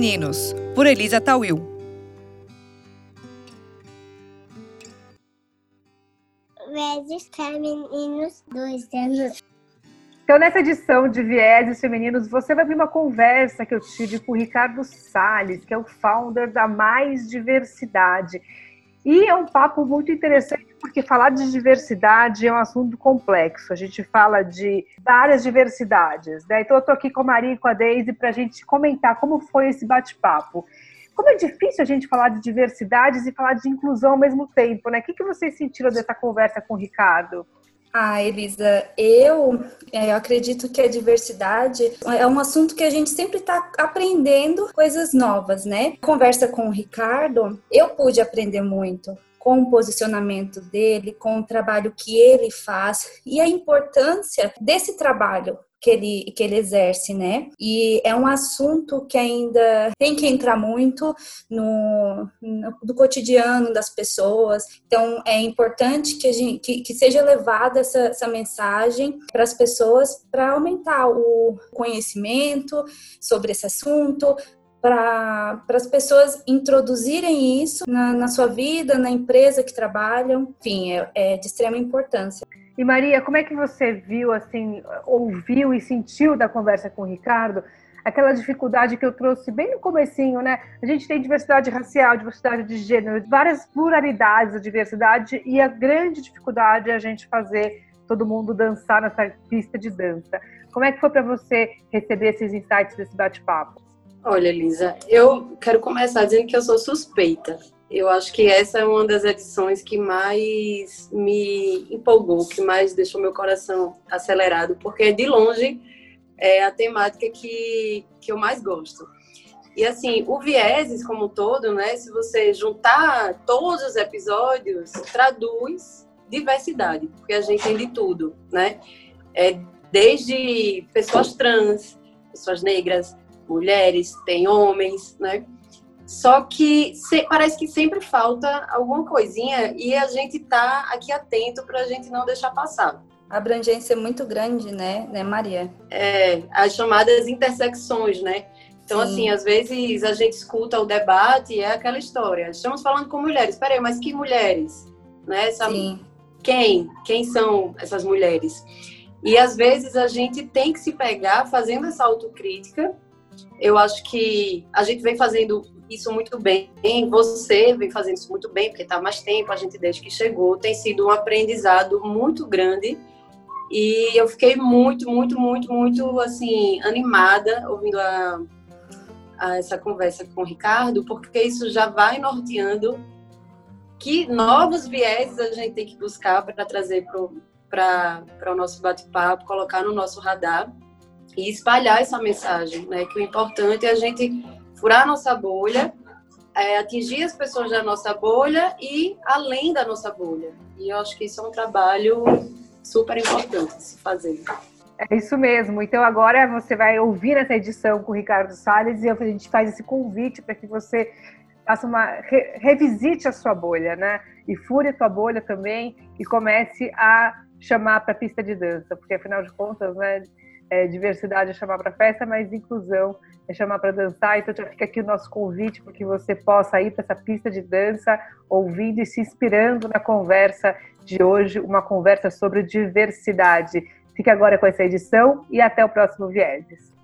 Femininos, por Elisa Tawil. Vieses Femininos, dois anos. Então, nessa edição de Vieses Femininos, você vai ver uma conversa que eu tive com o Ricardo Salles, que é o founder da Mais Diversidade. E é um papo muito interessante, porque falar de diversidade é um assunto complexo. A gente fala de várias diversidades. Né? Então, eu estou aqui com a Maria e com a Deise para a gente comentar como foi esse bate-papo. Como é difícil a gente falar de diversidades e falar de inclusão ao mesmo tempo, né? O que, que vocês sentiram dessa conversa com o Ricardo? Ah, Elisa, eu, é, eu acredito que a diversidade é um assunto que a gente sempre está aprendendo coisas novas, né? Conversa com o Ricardo, eu pude aprender muito com o posicionamento dele, com o trabalho que ele faz e a importância desse trabalho que ele, que ele exerce, né? E é um assunto que ainda tem que entrar muito no, no do cotidiano das pessoas. Então, é importante que, a gente, que, que seja levada essa, essa mensagem para as pessoas para aumentar o conhecimento sobre esse assunto, para as pessoas introduzirem isso na, na, sua vida, na empresa que trabalham. Enfim, é, é de extrema importância. E Maria, como é que você viu, assim, ouviu e sentiu da conversa com o Ricardo aquela dificuldade que eu trouxe bem no comecinho, né? A gente tem diversidade racial, diversidade de gênero, várias pluralidades da diversidade e a grande dificuldade é a gente fazer todo mundo dançar nessa pista de dança. Como é que foi para você receber esses insights desse bate-papo? Olha, Lisa, eu quero começar dizendo que eu sou suspeita. Eu acho que essa é uma das edições que mais me empolgou, que mais deixou meu coração acelerado, porque de longe é a temática que, que eu mais gosto. E assim, o Vieses como um todo, né, se você juntar todos os episódios, traduz diversidade, porque a gente tem de tudo, né? É, desde pessoas trans, pessoas negras, mulheres, tem homens, né? Só que se, parece que sempre falta alguma coisinha e a gente tá aqui atento para a gente não deixar passar. A abrangência é muito grande, né, né, Maria? É, as chamadas intersecções, né? Então, Sim. assim, às vezes a gente escuta o debate e é aquela história. Estamos falando com mulheres. Peraí, mas que mulheres? Né? Essa, Sim. Quem? Quem são essas mulheres? E às vezes a gente tem que se pegar fazendo essa autocrítica. Eu acho que a gente vem fazendo isso muito bem. Você vem fazendo isso muito bem, porque está mais tempo, a gente desde que chegou. Tem sido um aprendizado muito grande. E eu fiquei muito, muito, muito, muito, assim, animada ouvindo a, a essa conversa com o Ricardo, porque isso já vai norteando que novos vieses a gente tem que buscar para trazer para o nosso bate-papo, colocar no nosso radar e espalhar essa mensagem, né? Que o importante é a gente furar a nossa bolha, é, atingir as pessoas da nossa bolha e além da nossa bolha. E eu acho que isso é um trabalho super importante se fazer. É isso mesmo. Então agora você vai ouvir essa edição com o Ricardo Salles e a gente faz esse convite para que você faça uma re, revisite a sua bolha, né? E fure a sua bolha também e comece a chamar para a pista de dança, porque afinal de contas, né, é, diversidade é chamar para festa, mas inclusão é chamar para dançar. Então já fica aqui o nosso convite para que você possa ir para essa pista de dança, ouvindo e se inspirando na conversa de hoje, uma conversa sobre diversidade. Fique agora com essa edição e até o próximo Vieses.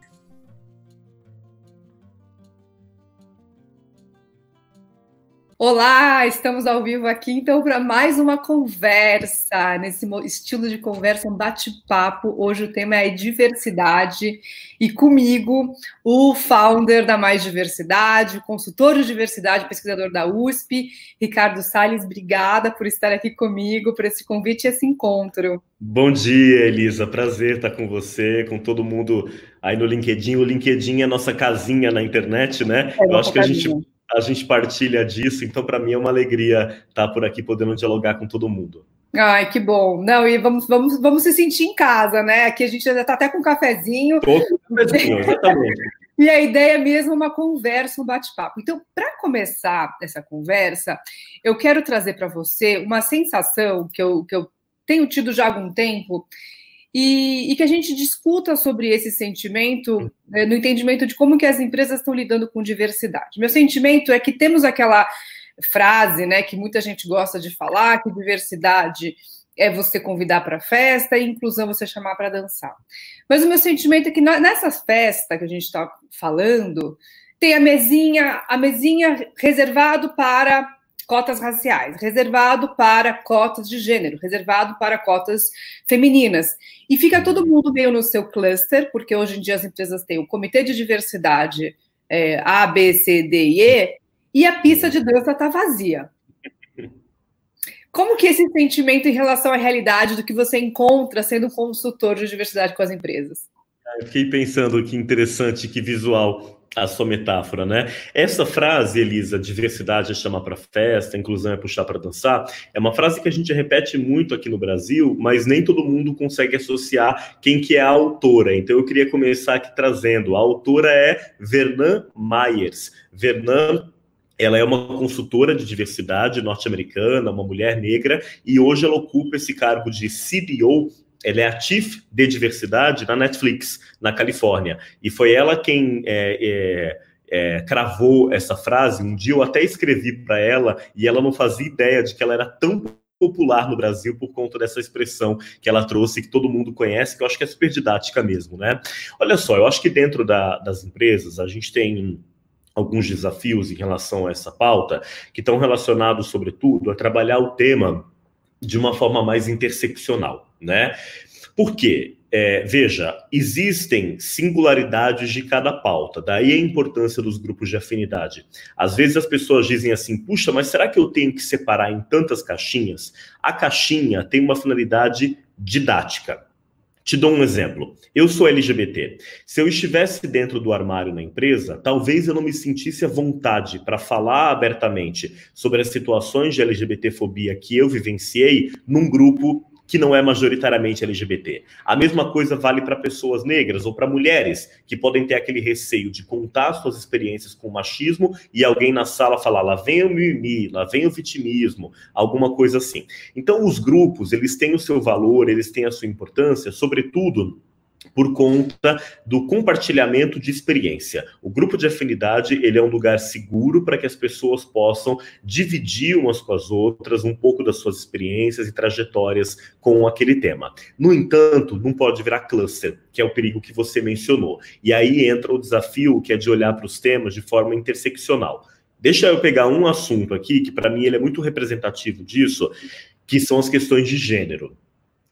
Olá, estamos ao vivo aqui então para mais uma conversa, nesse estilo de conversa, um bate-papo. Hoje o tema é diversidade e comigo o founder da Mais Diversidade, o consultor de diversidade, pesquisador da USP, Ricardo Salles. Obrigada por estar aqui comigo, por esse convite e esse encontro. Bom dia, Elisa. Prazer estar com você, com todo mundo aí no LinkedIn. O LinkedIn é a nossa casinha na internet, né? É Eu acho que a gente a gente partilha disso, então para mim é uma alegria estar por aqui podendo dialogar com todo mundo. Ai, que bom. Não, e vamos, vamos, vamos se sentir em casa, né? Aqui a gente já está até com um cafezinho. Tô com um cafezinho, exatamente. e a ideia é mesmo uma conversa, um bate-papo. Então, para começar essa conversa, eu quero trazer para você uma sensação que eu, que eu tenho tido já há algum tempo e, e, que a gente discuta sobre esse sentimento né, no entendimento de como que as empresas estão lidando com diversidade. Meu sentimento é que temos aquela frase, né, que muita gente gosta de falar, que diversidade é você convidar para festa e inclusão você chamar para dançar. Mas o meu sentimento é que nessa festa que a gente está falando, tem a mesinha, a mesinha reservado para cotas raciais, reservado para cotas de gênero, reservado para cotas femininas. E fica todo mundo meio no seu cluster, porque hoje em dia as empresas têm o comitê de diversidade é, A, B, C, D e E, e a pista de dança está vazia. Como que esse sentimento em relação à realidade do que você encontra sendo consultor de diversidade com as empresas? Eu fiquei pensando que interessante, que visual a sua metáfora, né? Essa frase, Elisa, diversidade é chamar para festa, inclusão é puxar para dançar, é uma frase que a gente repete muito aqui no Brasil, mas nem todo mundo consegue associar quem que é a autora. Então eu queria começar aqui trazendo. A autora é Vernan Myers. Vernan ela é uma consultora de diversidade norte-americana, uma mulher negra, e hoje ela ocupa esse cargo de CDO ela é a Chief de Diversidade na Netflix, na Califórnia. E foi ela quem é, é, é, cravou essa frase. Um dia eu até escrevi para ela e ela não fazia ideia de que ela era tão popular no Brasil por conta dessa expressão que ela trouxe, que todo mundo conhece, que eu acho que é super didática mesmo, né? Olha só, eu acho que dentro da, das empresas a gente tem alguns desafios em relação a essa pauta, que estão relacionados, sobretudo, a trabalhar o tema de uma forma mais interseccional, né? Por quê? É, veja, existem singularidades de cada pauta, daí a importância dos grupos de afinidade. Às vezes as pessoas dizem assim: puxa, mas será que eu tenho que separar em tantas caixinhas? A caixinha tem uma finalidade didática. Te dou um exemplo. Eu sou LGBT. Se eu estivesse dentro do armário na empresa, talvez eu não me sentisse à vontade para falar abertamente sobre as situações de LGBTfobia que eu vivenciei num grupo que não é majoritariamente LGBT. A mesma coisa vale para pessoas negras ou para mulheres que podem ter aquele receio de contar suas experiências com machismo e alguém na sala falar lá vem o mimimi, lá vem o vitimismo, alguma coisa assim. Então os grupos, eles têm o seu valor, eles têm a sua importância, sobretudo por conta do compartilhamento de experiência. O grupo de afinidade ele é um lugar seguro para que as pessoas possam dividir umas com as outras um pouco das suas experiências e trajetórias com aquele tema. No entanto, não pode virar cluster, que é o perigo que você mencionou. E aí entra o desafio que é de olhar para os temas de forma interseccional. Deixa eu pegar um assunto aqui que para mim ele é muito representativo disso, que são as questões de gênero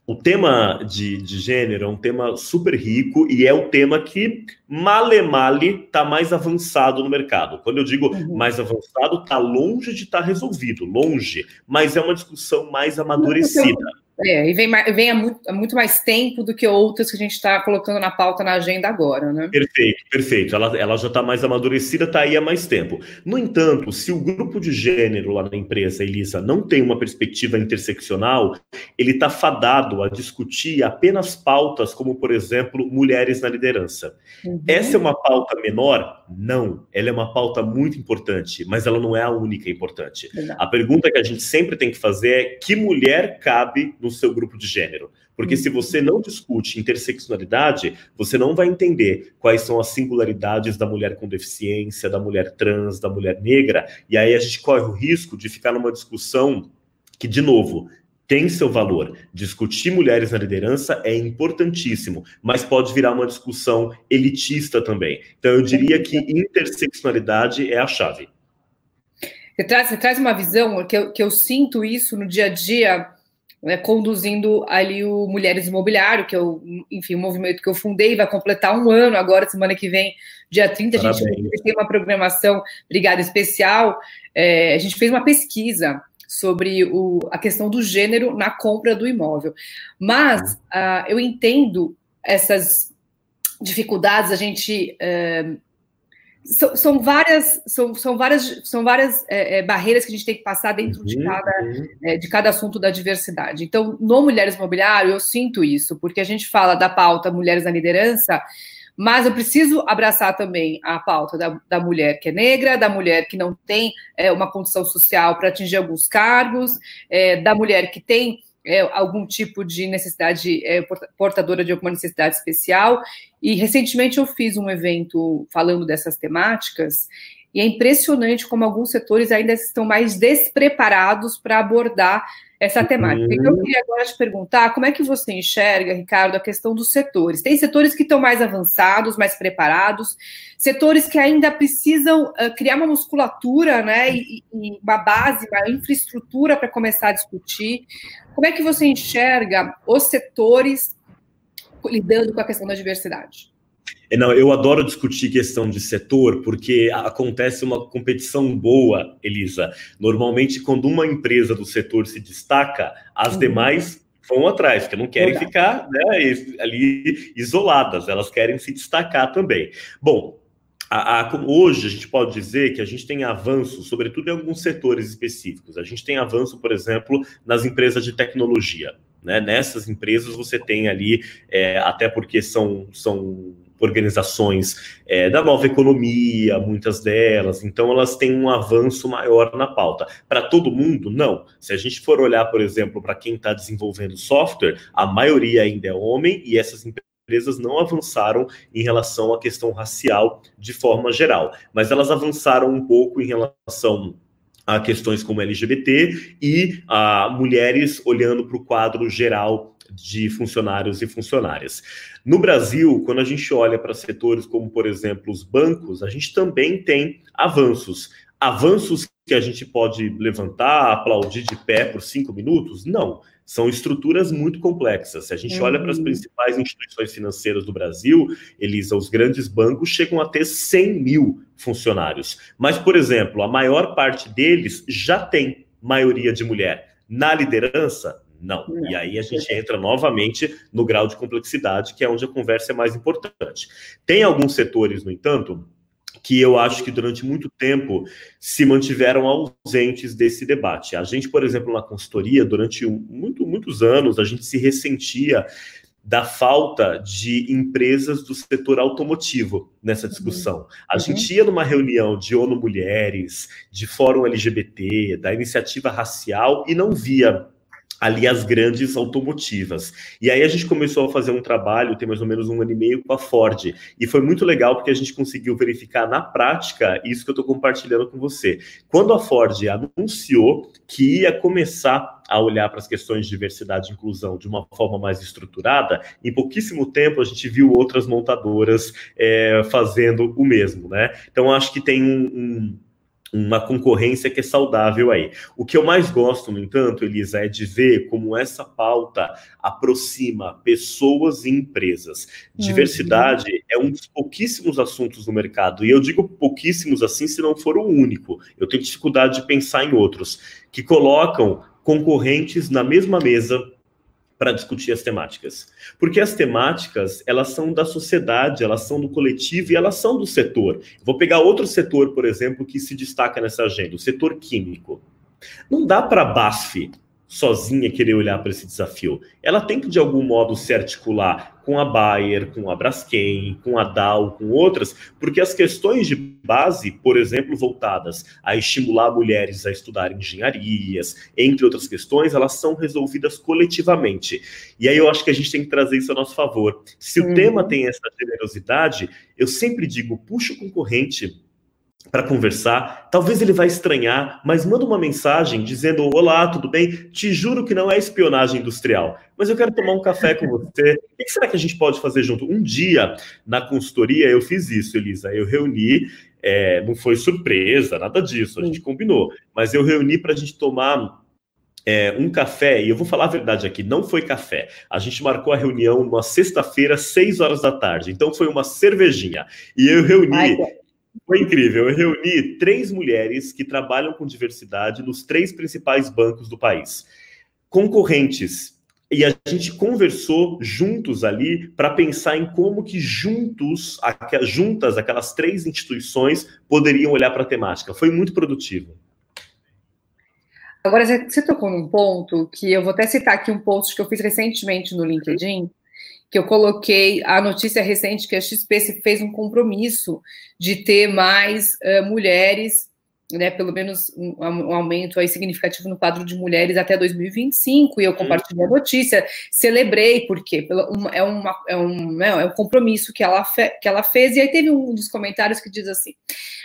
o tema de, de gênero é um tema super rico e é o tema que, male male, está mais avançado no mercado. Quando eu digo uhum. mais avançado, está longe de estar tá resolvido, longe, mas é uma discussão mais amadurecida. É, e vem, vem há, muito, há, muito, mais tempo do que outras que a gente está colocando na pauta na agenda agora, né? Perfeito, perfeito. Ela, ela já está mais amadurecida, está aí há mais tempo. No entanto, se o grupo de gênero lá na empresa, Elisa, não tem uma perspectiva interseccional, ele está fadado a discutir apenas pautas como, por exemplo, mulheres na liderança. Uhum. Essa é uma pauta menor? Não. Ela é uma pauta muito importante, mas ela não é a única importante. Exato. A pergunta que a gente sempre tem que fazer é que mulher cabe no seu grupo de gênero. Porque se você não discute interseccionalidade, você não vai entender quais são as singularidades da mulher com deficiência, da mulher trans, da mulher negra, e aí a gente corre o risco de ficar numa discussão que, de novo, tem seu valor. Discutir mulheres na liderança é importantíssimo, mas pode virar uma discussão elitista também. Então, eu diria que interseccionalidade é a chave. Você traz, você traz uma visão que eu, que eu sinto isso no dia a dia né, conduzindo ali o Mulheres Imobiliário, que é o, enfim, um movimento que eu fundei, vai completar um ano agora, semana que vem, dia 30, Parabéns. a gente tem uma programação Brigada Especial, é, a gente fez uma pesquisa sobre o, a questão do gênero na compra do imóvel. Mas uh, eu entendo essas dificuldades, a gente uh, são, são, várias, são, são várias, são várias é, é, barreiras que a gente tem que passar dentro uhum, de, cada, uhum. é, de cada assunto da diversidade. Então, no Mulheres Mobiliário, eu sinto isso, porque a gente fala da pauta Mulheres na Liderança, mas eu preciso abraçar também a pauta da, da mulher que é negra, da mulher que não tem é, uma condição social para atingir alguns cargos, é, da mulher que tem é, algum tipo de necessidade é, portadora de alguma necessidade especial. E recentemente eu fiz um evento falando dessas temáticas e é impressionante como alguns setores ainda estão mais despreparados para abordar essa uhum. temática. Então, eu queria agora te perguntar como é que você enxerga, Ricardo, a questão dos setores. Tem setores que estão mais avançados, mais preparados, setores que ainda precisam uh, criar uma musculatura, né, e, e uma base, uma infraestrutura para começar a discutir. Como é que você enxerga os setores lidando com a questão da diversidade? É, não, eu adoro discutir questão de setor, porque acontece uma competição boa, Elisa. Normalmente, quando uma empresa do setor se destaca, as uhum. demais vão atrás, porque não querem ficar né, ali isoladas, elas querem se destacar também. Bom, a, a, hoje a gente pode dizer que a gente tem avanço, sobretudo em alguns setores específicos. A gente tem avanço, por exemplo, nas empresas de tecnologia. Né? Nessas empresas você tem ali, é, até porque são, são organizações é, da nova economia, muitas delas, então elas têm um avanço maior na pauta. Para todo mundo, não. Se a gente for olhar, por exemplo, para quem está desenvolvendo software, a maioria ainda é homem e essas empresas não avançaram em relação à questão racial de forma geral, mas elas avançaram um pouco em relação a questões como LGBT e a mulheres olhando para o quadro geral de funcionários e funcionárias. No Brasil, quando a gente olha para setores como, por exemplo, os bancos, a gente também tem avanços. Avanços que a gente pode levantar, aplaudir de pé por cinco minutos? Não. São estruturas muito complexas. Se a gente uhum. olha para as uhum. principais instituições financeiras do Brasil, Elisa, os grandes bancos chegam a ter 100 mil funcionários. Mas, por exemplo, a maior parte deles já tem maioria de mulher. Na liderança, não. não. E aí a gente entra novamente no grau de complexidade, que é onde a conversa é mais importante. Tem alguns setores, no entanto, que eu acho que durante muito tempo se mantiveram ausentes desse debate. A gente, por exemplo, na consultoria, durante muito, muitos anos, a gente se ressentia da falta de empresas do setor automotivo nessa discussão. A uhum. gente ia numa reunião de ONU Mulheres, de Fórum LGBT, da iniciativa racial e não via ali as grandes automotivas. E aí a gente começou a fazer um trabalho, tem mais ou menos um ano e meio, com a Ford. E foi muito legal porque a gente conseguiu verificar na prática isso que eu estou compartilhando com você. Quando a Ford anunciou que ia começar a olhar para as questões de diversidade e inclusão de uma forma mais estruturada, em pouquíssimo tempo a gente viu outras montadoras é, fazendo o mesmo, né? Então acho que tem um, um uma concorrência que é saudável aí. O que eu mais gosto, no entanto, Elisa, é de ver como essa pauta aproxima pessoas e empresas. Diversidade uhum. é um dos pouquíssimos assuntos no mercado, e eu digo pouquíssimos assim se não for o único. Eu tenho dificuldade de pensar em outros que colocam concorrentes na mesma mesa para discutir as temáticas. Porque as temáticas, elas são da sociedade, elas são do coletivo e elas são do setor. Vou pegar outro setor, por exemplo, que se destaca nessa agenda, o setor químico. Não dá para a BASF sozinha querer olhar para esse desafio. Ela tem que, de algum modo, se articular com a Bayer, com a Braskem, com a Dow, com outras, porque as questões de base, por exemplo, voltadas a estimular mulheres a estudar engenharias, entre outras questões, elas são resolvidas coletivamente. E aí eu acho que a gente tem que trazer isso a nosso favor. Se o tema tem essa generosidade, eu sempre digo, puxa o concorrente para conversar. Talvez ele vai estranhar, mas manda uma mensagem dizendo: Olá, tudo bem? Te juro que não é espionagem industrial, mas eu quero tomar um café com você. O que será que a gente pode fazer junto? Um dia, na consultoria, eu fiz isso, Elisa. Eu reuni, é, não foi surpresa, nada disso, a gente combinou, mas eu reuni para a gente tomar é, um café, e eu vou falar a verdade aqui, não foi café. A gente marcou a reunião numa sexta-feira, seis horas da tarde. Então foi uma cervejinha. E eu reuni Ai, foi incrível. Eu reuni três mulheres que trabalham com diversidade nos três principais bancos do país, concorrentes. E a gente conversou juntos ali para pensar em como que juntos, juntas, aquelas três instituições poderiam olhar para a temática. Foi muito produtivo. Agora, você tocou num ponto que eu vou até citar aqui um post que eu fiz recentemente no LinkedIn, que eu coloquei a notícia recente que a XP fez um compromisso de ter mais uh, mulheres né, pelo menos um, um, aumento aí significativo no quadro de mulheres até 2025, e eu compartilhei a notícia, celebrei, porque é, uma, é, um, né, é um compromisso que ela, fe, que ela fez, e aí teve um dos comentários que diz assim,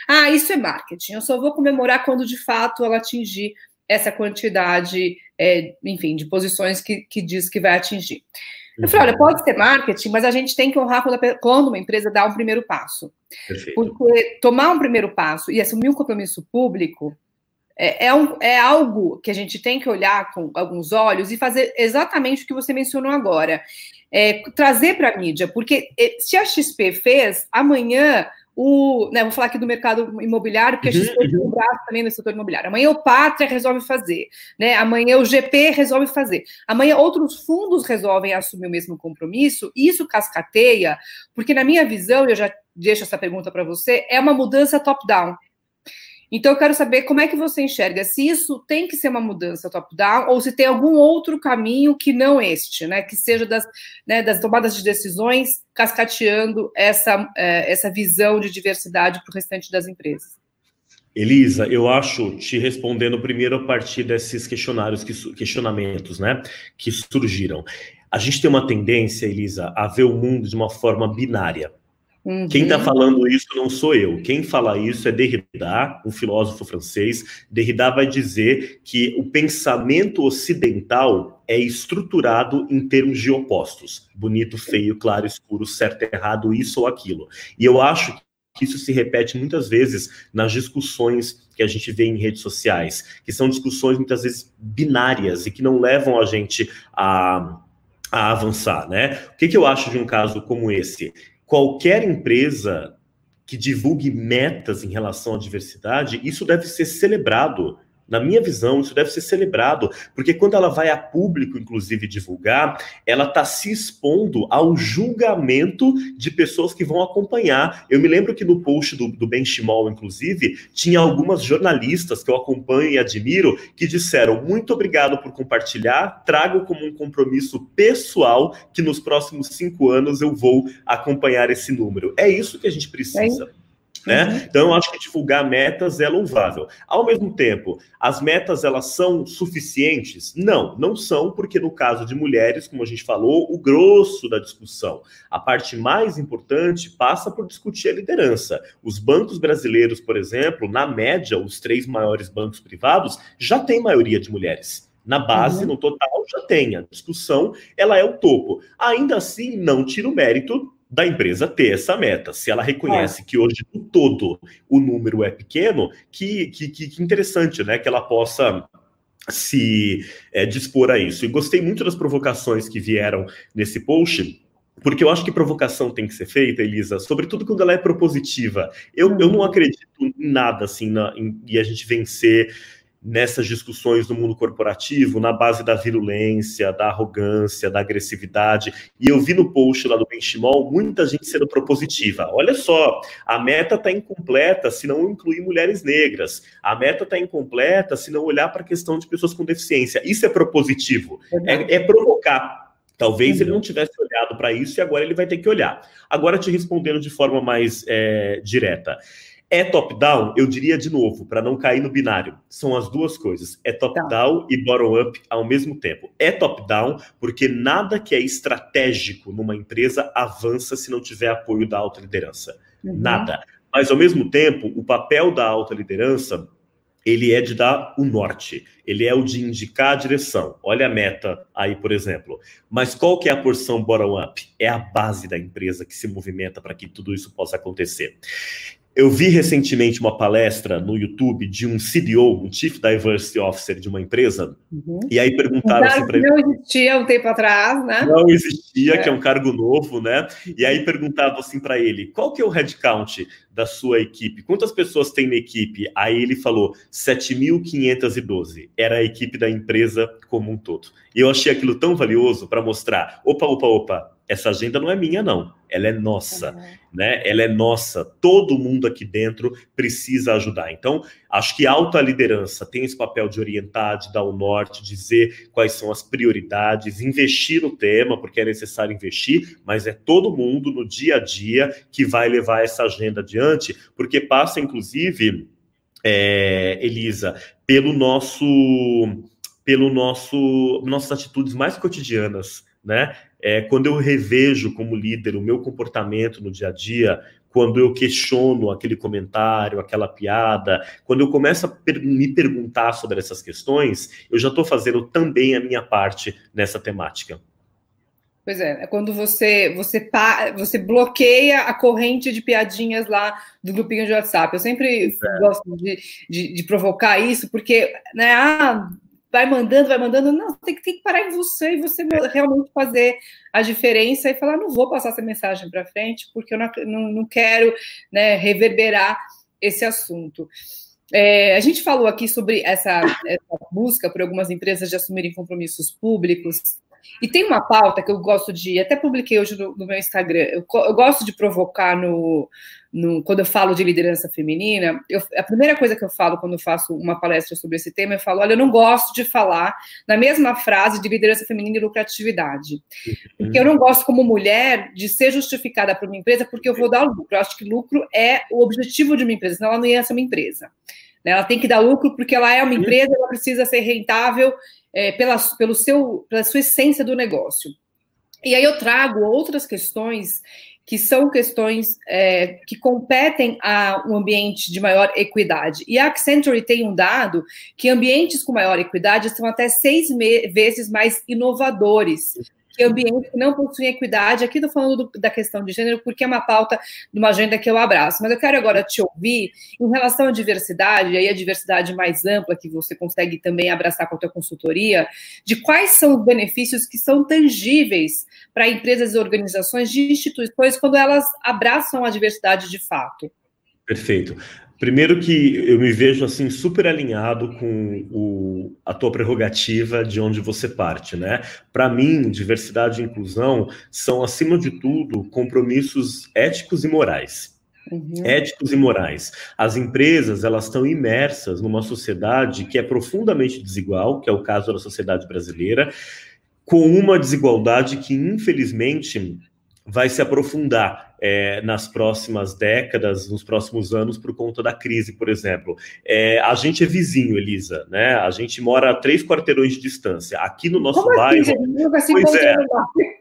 ah, isso é marketing, eu só vou comemorar quando de fato ela atingir essa quantidade, é, enfim, de posições que, que diz que vai atingir. Eu falei, olha, pode ser marketing, mas a gente tem que honrar quando, uma empresa dá um primeiro passo. Perfeito. Porque tomar um primeiro passo e assumir um compromisso público é, é, um, é, algo que a gente tem que olhar com alguns olhos e fazer exatamente o que você mencionou agora. É, trazer para a mídia, porque é, se a XP fez, amanhã o, né, vou falar aqui do mercado imobiliário, porque uhum, a gente tem um braço também no setor imobiliário. Amanhã o Pátria resolve fazer, né? Amanhã o GP resolve fazer. Amanhã outros fundos resolvem assumir o mesmo compromisso. Isso cascateia, porque na minha visão, eu já deixo essa pergunta para você, é uma mudança top-down. Então, eu quero saber como é que você enxerga se isso tem que ser uma mudança top-down ou se tem algum outro caminho que não este, né? Que seja das, né, das tomadas de decisões cascateando essa, é, essa visão de diversidade para o restante das empresas. Elisa, eu acho, te respondendo primeiro a partir desses questionários, que, questionamentos, né, que surgiram. A gente tem uma tendência, Elisa, a ver o mundo de uma forma binária. Uhum. Quem está falando isso não sou eu. Quem fala isso é Derrida, um filósofo francês. Derrida vai dizer que o pensamento ocidental é estruturado em termos de opostos: bonito, feio, claro, escuro, certo, errado, isso ou aquilo. E eu acho que isso se repete muitas vezes nas discussões que a gente vê em redes sociais, que são discussões muitas vezes binárias e que não levam a gente a, a avançar, né? O que, que eu acho de um caso como esse? Qualquer empresa que divulgue metas em relação à diversidade, isso deve ser celebrado na minha visão, isso deve ser celebrado, porque quando ela vai a público, inclusive, divulgar, ela está se expondo ao julgamento de pessoas que vão acompanhar. Eu me lembro que no post do, do Ben Shimol, inclusive, tinha algumas jornalistas que eu acompanho e admiro que disseram: muito obrigado por compartilhar, trago como um compromisso pessoal que nos próximos cinco anos eu vou acompanhar esse número. É isso que a gente precisa. É né? Uhum. Então, eu acho que divulgar metas é louvável. Ao mesmo tempo, as metas elas são suficientes? Não, não são, porque no caso de mulheres, como a gente falou, o grosso da discussão, a parte mais importante passa por discutir a liderança. Os bancos brasileiros, por exemplo, na média, os três maiores bancos privados já têm maioria de mulheres. Na base, uhum. no total, já tem. A discussão, ela é o topo. Ainda assim, não tira o mérito da empresa ter essa meta. Se ela reconhece é. que hoje, no todo, o número é pequeno, que, que, que interessante, né? Que ela possa se é, dispor a isso. E gostei muito das provocações que vieram nesse post, porque eu acho que provocação tem que ser feita, Elisa, sobretudo quando ela é propositiva. Eu, eu não uhum. acredito em nada assim, na, em, e a gente vencer nessas discussões no mundo corporativo, na base da virulência, da arrogância, da agressividade. E eu vi no post lá do Benchimol muita gente sendo propositiva. Olha só, a meta está incompleta se não incluir mulheres negras. A meta está incompleta se não olhar para a questão de pessoas com deficiência. Isso é propositivo. É, é provocar. Talvez uhum. ele não tivesse olhado para isso e agora ele vai ter que olhar. Agora te respondendo de forma mais é, direta. É top-down? Eu diria de novo, para não cair no binário. São as duas coisas. É top-down tá. e bottom-up ao mesmo tempo. É top-down porque nada que é estratégico numa empresa avança se não tiver apoio da alta liderança. Uhum. Nada. Mas, ao mesmo tempo, o papel da alta liderança ele é de dar o norte, ele é o de indicar a direção. Olha a meta aí, por exemplo. Mas qual que é a porção bottom-up? É a base da empresa que se movimenta para que tudo isso possa acontecer. Eu vi recentemente uma palestra no YouTube de um CDO, um Chief Diversity Officer de uma empresa, uhum. e aí perguntaram assim para ele. Não existia um tempo atrás, né? Não existia, é. que é um cargo novo, né? E aí perguntavam assim para ele: qual que é o headcount da sua equipe? Quantas pessoas tem na equipe? Aí ele falou: 7.512. Era a equipe da empresa como um todo. E eu achei aquilo tão valioso para mostrar: opa, opa, opa, essa agenda não é minha, não. Ela é nossa, uhum. né? Ela é nossa. Todo mundo aqui dentro precisa ajudar. Então, acho que a alta liderança tem esse papel de orientar, de dar o norte, dizer quais são as prioridades, investir no tema, porque é necessário investir, mas é todo mundo no dia a dia que vai levar essa agenda adiante, porque passa, inclusive é, Elisa, pelo nosso, pelo nosso, nossas atitudes mais cotidianas, né? É, quando eu revejo como líder o meu comportamento no dia a dia, quando eu questiono aquele comentário, aquela piada, quando eu começo a per me perguntar sobre essas questões, eu já estou fazendo também a minha parte nessa temática. Pois é, é quando você você você bloqueia a corrente de piadinhas lá do grupinho de WhatsApp. Eu sempre é. gosto de, de, de, provocar isso, porque né, ah, vai mandando, vai mandando. Não, tem que, tem que parar em você e você realmente fazer a diferença e falar: não vou passar essa mensagem para frente, porque eu não, não, não quero né, reverberar esse assunto. É, a gente falou aqui sobre essa, essa busca por algumas empresas de assumirem compromissos públicos. E tem uma pauta que eu gosto de, até publiquei hoje no, no meu Instagram, eu, eu, gosto de provocar no, no, quando eu falo de liderança feminina, eu, a primeira coisa que eu falo quando eu faço uma palestra sobre esse tema, eu falo, olha, eu não gosto de falar na mesma frase de liderança feminina e lucratividade. Porque eu não gosto, como mulher, de ser justificada por uma empresa porque eu vou dar lucro. Eu acho que lucro é o objetivo de uma empresa, senão ela não ia ser uma empresa. Né? Ela tem que dar lucro porque ela é uma empresa, ela precisa ser rentável é, pela, pelo seu, pela sua essência do negócio. E aí eu trago outras questões que são questões é, que competem a um ambiente de maior equidade. E a Accenture tem um dado que ambientes com maior equidade são até seis vezes mais inovadores que ambientes que não possuem equidade. Aqui estou falando do, da questão de gênero, porque é uma pauta de uma agenda que eu abraço. Mas eu quero agora te ouvir em relação à diversidade, e aí a diversidade mais ampla, que você consegue também abraçar com a tua consultoria, de quais são os benefícios que são tangíveis para empresas e organizações de instituições quando elas abraçam a diversidade de fato. Perfeito. Primeiro que eu me vejo assim super alinhado com o, a tua prerrogativa de onde você parte, né? Para mim, diversidade e inclusão são acima de tudo compromissos éticos e morais. Uhum. Éticos e morais. As empresas elas estão imersas numa sociedade que é profundamente desigual, que é o caso da sociedade brasileira, com uma desigualdade que infelizmente vai se aprofundar é, nas próximas décadas, nos próximos anos, por conta da crise, por exemplo. É, a gente é vizinho, Elisa, né? A gente mora a três quarteirões de distância. Aqui no nosso Como assim, bairro. Assim, nunca se pois é,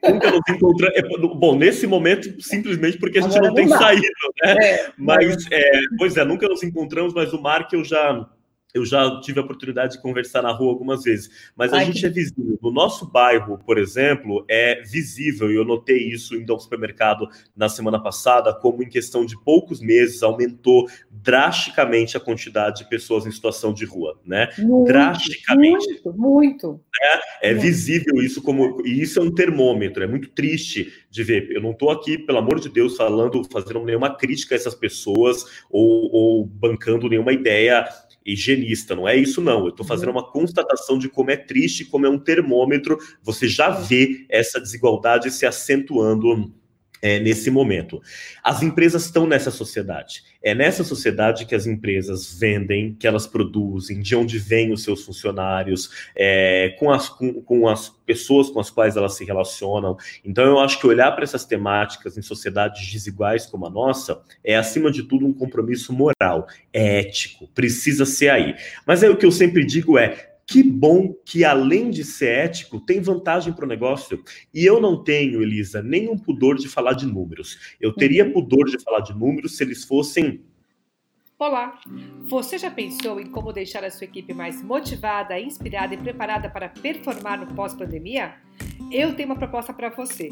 nunca nos encontramos. É, bom, nesse momento, simplesmente porque a gente Agora não tem saído, né? É, mas, é, pois é, nunca nos encontramos, mas o Mark eu já eu já tive a oportunidade de conversar na rua algumas vezes, mas Ai, a gente que... é visível. No nosso bairro, por exemplo, é visível, e eu notei isso indo ao supermercado na semana passada, como em questão de poucos meses aumentou drasticamente a quantidade de pessoas em situação de rua, né? Muito, drasticamente. Muito, muito. É, é muito. visível isso como. E isso é um termômetro, é muito triste de ver. Eu não estou aqui, pelo amor de Deus, falando, fazendo nenhuma crítica a essas pessoas ou, ou bancando nenhuma ideia higienista, não é isso não. Eu estou fazendo uma constatação de como é triste, como é um termômetro. Você já vê essa desigualdade se acentuando é, nesse momento. As empresas estão nessa sociedade. É nessa sociedade que as empresas vendem, que elas produzem, de onde vêm os seus funcionários, é, com, as, com, com, as pessoas com as quais elas se relacionam. Então, eu acho que olhar para essas temáticas em sociedades desiguais como a nossa é, acima de tudo, um compromisso moral, é ético, precisa ser aí. Mas aí o que eu sempre digo é: que bom que, além de ser ético, tem vantagem para o negócio. E eu não tenho, Elisa, nenhum pudor de falar de números. Eu teria uhum. pudor de falar de números se eles fossem. Olá! Você já pensou em como deixar a sua equipe mais motivada, inspirada e preparada para performar no pós-pandemia? Eu tenho uma proposta para você.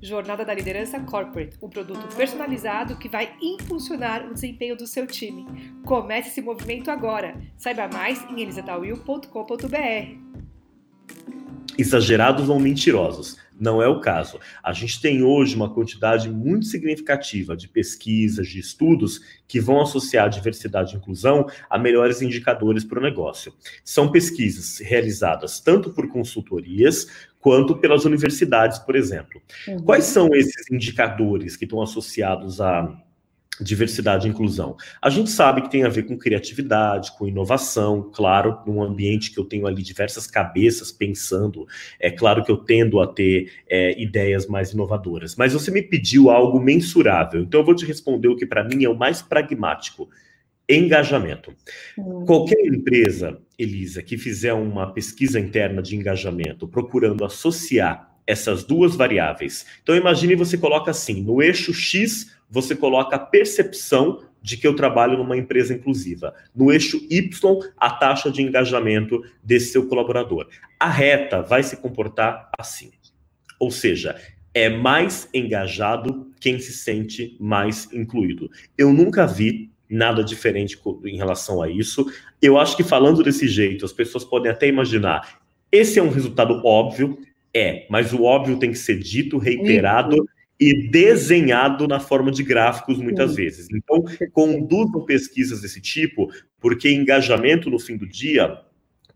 Jornada da Liderança Corporate, um produto personalizado que vai impulsionar o desempenho do seu time. Comece esse movimento agora. Saiba mais em elisatawil.com.br. Exagerados ou mentirosos? Não é o caso. A gente tem hoje uma quantidade muito significativa de pesquisas, de estudos que vão associar diversidade e inclusão a melhores indicadores para o negócio. São pesquisas realizadas tanto por consultorias quanto pelas universidades, por exemplo. Uhum. Quais são esses indicadores que estão associados a diversidade e inclusão. A gente sabe que tem a ver com criatividade, com inovação, claro, num ambiente que eu tenho ali diversas cabeças pensando, é claro que eu tendo a ter é, ideias mais inovadoras. Mas você me pediu algo mensurável, então eu vou te responder o que para mim é o mais pragmático. Engajamento. Hum. Qualquer empresa, Elisa, que fizer uma pesquisa interna de engajamento procurando associar essas duas variáveis. Então imagine você coloca assim, no eixo X, você coloca a percepção de que eu trabalho numa empresa inclusiva. No eixo Y, a taxa de engajamento desse seu colaborador. A reta vai se comportar assim. Ou seja, é mais engajado quem se sente mais incluído. Eu nunca vi nada diferente em relação a isso. Eu acho que falando desse jeito, as pessoas podem até imaginar. Esse é um resultado óbvio, é, mas o óbvio tem que ser dito, reiterado Isso. e desenhado na forma de gráficos muitas Sim. vezes. Então, conduzam pesquisas desse tipo, porque engajamento no fim do dia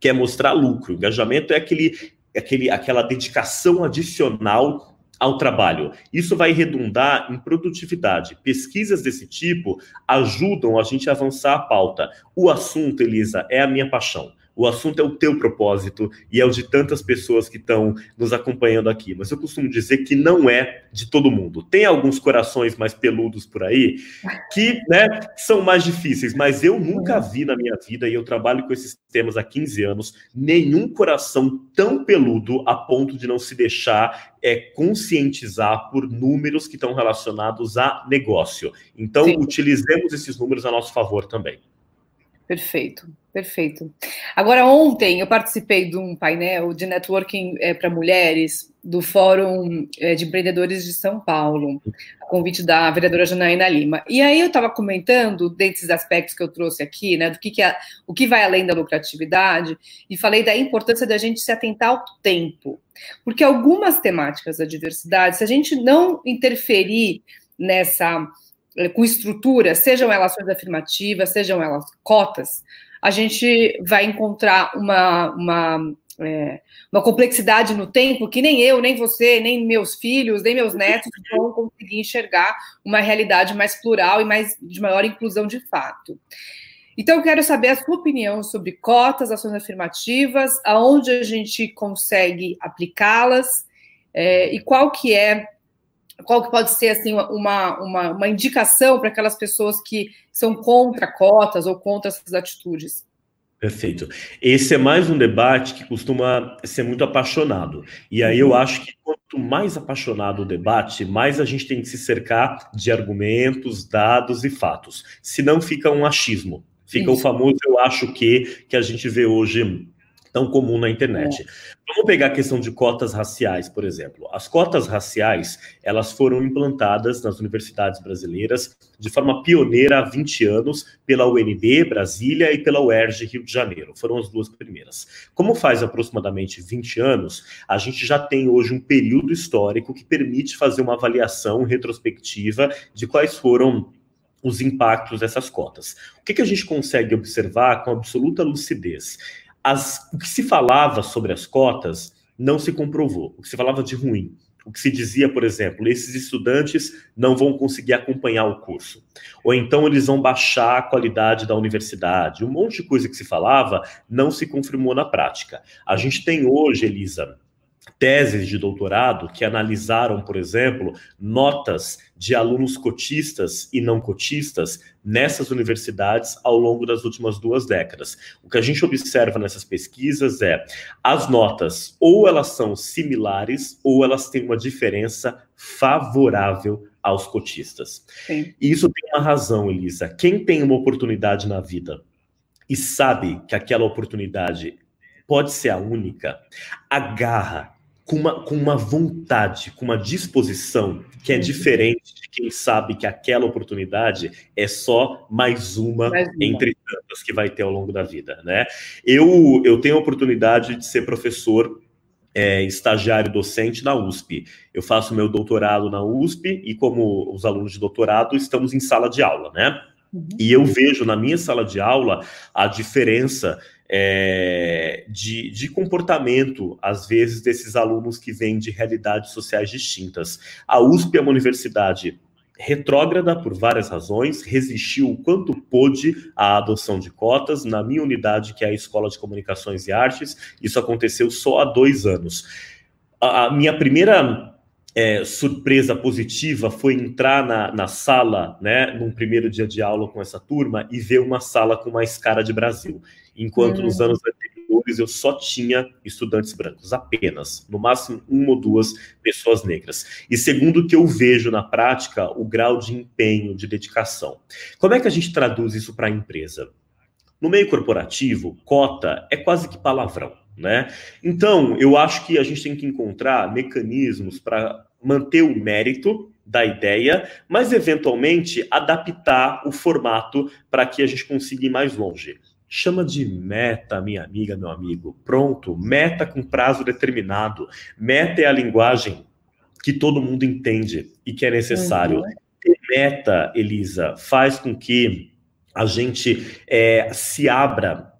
quer mostrar lucro. Engajamento é aquele, aquele, aquela dedicação adicional ao trabalho. Isso vai redundar em produtividade. Pesquisas desse tipo ajudam a gente a avançar a pauta. O assunto, Elisa, é a minha paixão. O assunto é o teu propósito e é o de tantas pessoas que estão nos acompanhando aqui. Mas eu costumo dizer que não é de todo mundo. Tem alguns corações mais peludos por aí que né, são mais difíceis, mas eu nunca vi na minha vida, e eu trabalho com esses temas há 15 anos, nenhum coração tão peludo a ponto de não se deixar é, conscientizar por números que estão relacionados a negócio. Então, Sim. utilizemos esses números a nosso favor também. Perfeito, perfeito. Agora, ontem eu participei de um painel de networking é, para mulheres do Fórum é, de Empreendedores de São Paulo, a convite da vereadora Janaína Lima. E aí eu estava comentando desses aspectos que eu trouxe aqui, né, do que, que é, o que vai além da lucratividade, e falei da importância da gente se atentar ao tempo. Porque algumas temáticas da diversidade, se a gente não interferir nessa eh, com estrutura, sejam elas ações afirmativas, sejam elas cotas, a gente vai encontrar uma, uma, é, uma complexidade no tempo que nem eu, nem você, nem meus filhos, nem meus netos vão conseguir enxergar uma realidade mais plural e mais de maior inclusão de fato. Então, eu quero saber a sua opinião sobre cotas, ações afirmativas, aonde a gente consegue aplicá-las é, e qual que é qual que pode ser assim uma, uma, uma indicação para aquelas pessoas que são contra cotas ou contra essas atitudes? Perfeito. Esse é mais um debate que costuma ser muito apaixonado. E aí eu acho que quanto mais apaixonado o debate, mais a gente tem que se cercar de argumentos, dados e fatos. Senão fica um achismo. Fica Isso. o famoso eu acho que que a gente vê hoje tão comum na internet. É. Vamos pegar a questão de cotas raciais, por exemplo. As cotas raciais, elas foram implantadas nas universidades brasileiras de forma pioneira há 20 anos pela UNB Brasília e pela UERJ Rio de Janeiro. Foram as duas primeiras. Como faz aproximadamente 20 anos, a gente já tem hoje um período histórico que permite fazer uma avaliação retrospectiva de quais foram os impactos dessas cotas. O que, que a gente consegue observar com absoluta lucidez? As, o que se falava sobre as cotas não se comprovou. O que se falava de ruim. O que se dizia, por exemplo, esses estudantes não vão conseguir acompanhar o curso. Ou então eles vão baixar a qualidade da universidade. Um monte de coisa que se falava não se confirmou na prática. A gente tem hoje, Elisa, teses de doutorado que analisaram, por exemplo, notas de alunos cotistas e não cotistas nessas universidades ao longo das últimas duas décadas. O que a gente observa nessas pesquisas é as notas ou elas são similares ou elas têm uma diferença favorável aos cotistas. Sim. E isso tem uma razão, Elisa. Quem tem uma oportunidade na vida e sabe que aquela oportunidade pode ser a única, agarra com uma, com uma vontade, com uma disposição que é uhum. diferente de quem sabe que aquela oportunidade é só mais uma, mais uma, entre tantas que vai ter ao longo da vida, né? Eu, eu tenho a oportunidade de ser professor é, estagiário docente na USP. Eu faço meu doutorado na USP e, como os alunos de doutorado, estamos em sala de aula, né? Uhum. E eu vejo na minha sala de aula a diferença é, de, de, comportamento, às vezes, desses alunos que vêm de realidades sociais distintas. A USP é uma universidade retrógrada por várias razões, resistiu o quanto pôde à adoção de cotas. Na minha unidade, que é a Escola de Comunicações e Artes, isso aconteceu só há dois anos. A minha primeira é, surpresa positiva foi entrar na, na sala, né, num primeiro dia de aula com essa turma e ver uma sala com mais cara de Brasil. Enquanto nos anos anteriores eu só tinha estudantes brancos, apenas, no máximo uma ou duas pessoas negras. E segundo o que eu vejo na prática, o grau de empenho, de dedicação. Como é que a gente traduz isso para a empresa? No meio corporativo, cota é quase que palavrão. Né? Então, eu acho que a gente tem que encontrar mecanismos para manter o mérito da ideia, mas eventualmente adaptar o formato para que a gente consiga ir mais longe. Chama de meta, minha amiga, meu amigo. Pronto, meta com prazo determinado. Meta é a linguagem que todo mundo entende e que é necessário. Uhum. Meta, Elisa, faz com que a gente é, se abra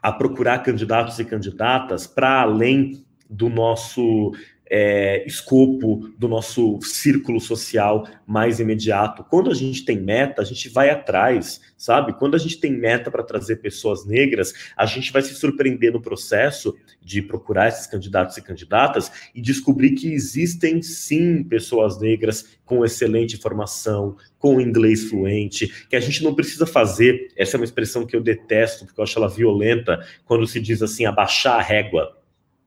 a procurar candidatos e candidatas para além do nosso é, escopo, do nosso círculo social mais imediato. Quando a gente tem meta, a gente vai atrás, sabe? Quando a gente tem meta para trazer pessoas negras, a gente vai se surpreender no processo de procurar esses candidatos e candidatas e descobrir que existem sim pessoas negras com excelente formação, com inglês fluente, que a gente não precisa fazer. Essa é uma expressão que eu detesto, porque eu acho ela violenta, quando se diz assim, abaixar a régua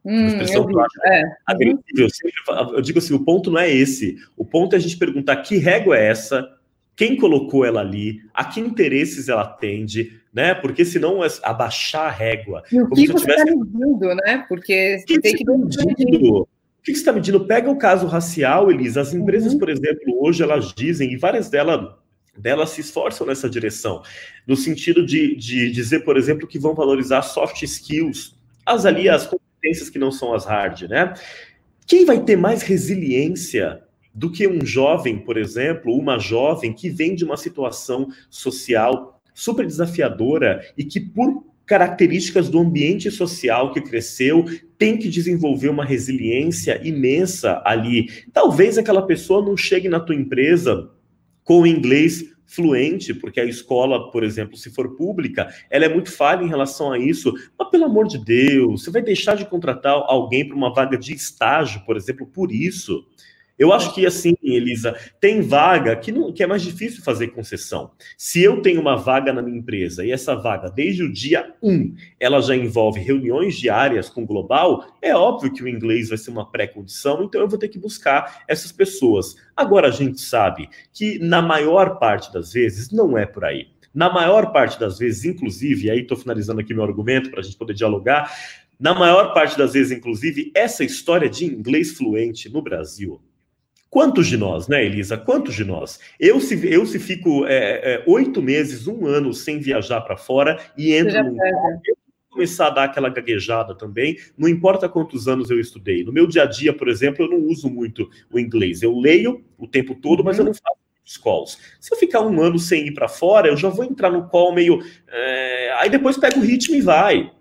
Hum, expressão que eu é. agressiva. Eu, sempre, eu digo assim: o ponto não é esse. O ponto é a gente perguntar que régua é essa, quem colocou ela ali, a que interesses ela atende, né? Porque senão é abaixar a régua. E o que você está tivesse... medindo, né? Porque você tem que. Tá medindo? O que você está medindo? Pega o caso racial, Elisa. As empresas, uhum. por exemplo, hoje elas dizem, e várias delas delas se esforçam nessa direção, no sentido de, de dizer, por exemplo, que vão valorizar soft skills, as ali, as competências que não são as hard, né? Quem vai ter mais resiliência do que um jovem, por exemplo, uma jovem que vem de uma situação social super desafiadora e que, por características do ambiente social que cresceu, tem que desenvolver uma resiliência imensa ali. Talvez aquela pessoa não chegue na tua empresa com inglês fluente, porque a escola, por exemplo, se for pública, ela é muito falha em relação a isso. Mas pelo amor de Deus, você vai deixar de contratar alguém para uma vaga de estágio, por exemplo, por isso? Eu acho que, assim, Elisa, tem vaga que, não, que é mais difícil fazer concessão. Se eu tenho uma vaga na minha empresa e essa vaga, desde o dia 1, ela já envolve reuniões diárias com o global, é óbvio que o inglês vai ser uma pré-condição, então eu vou ter que buscar essas pessoas. Agora, a gente sabe que, na maior parte das vezes, não é por aí. Na maior parte das vezes, inclusive, e aí estou finalizando aqui meu argumento para a gente poder dialogar, na maior parte das vezes, inclusive, essa história de inglês fluente no Brasil Quantos de nós, né, Elisa? Quantos de nós? Eu se, eu se fico é, é, oito meses, um ano sem viajar para fora e entro num começar a dar aquela gaguejada também, não importa quantos anos eu estudei. No meu dia a dia, por exemplo, eu não uso muito o inglês. Eu leio o tempo todo, mas eu uhum. não faço os calls. Se eu ficar um ano sem ir para fora, eu já vou entrar no call meio. É... Aí depois pego o ritmo e vai.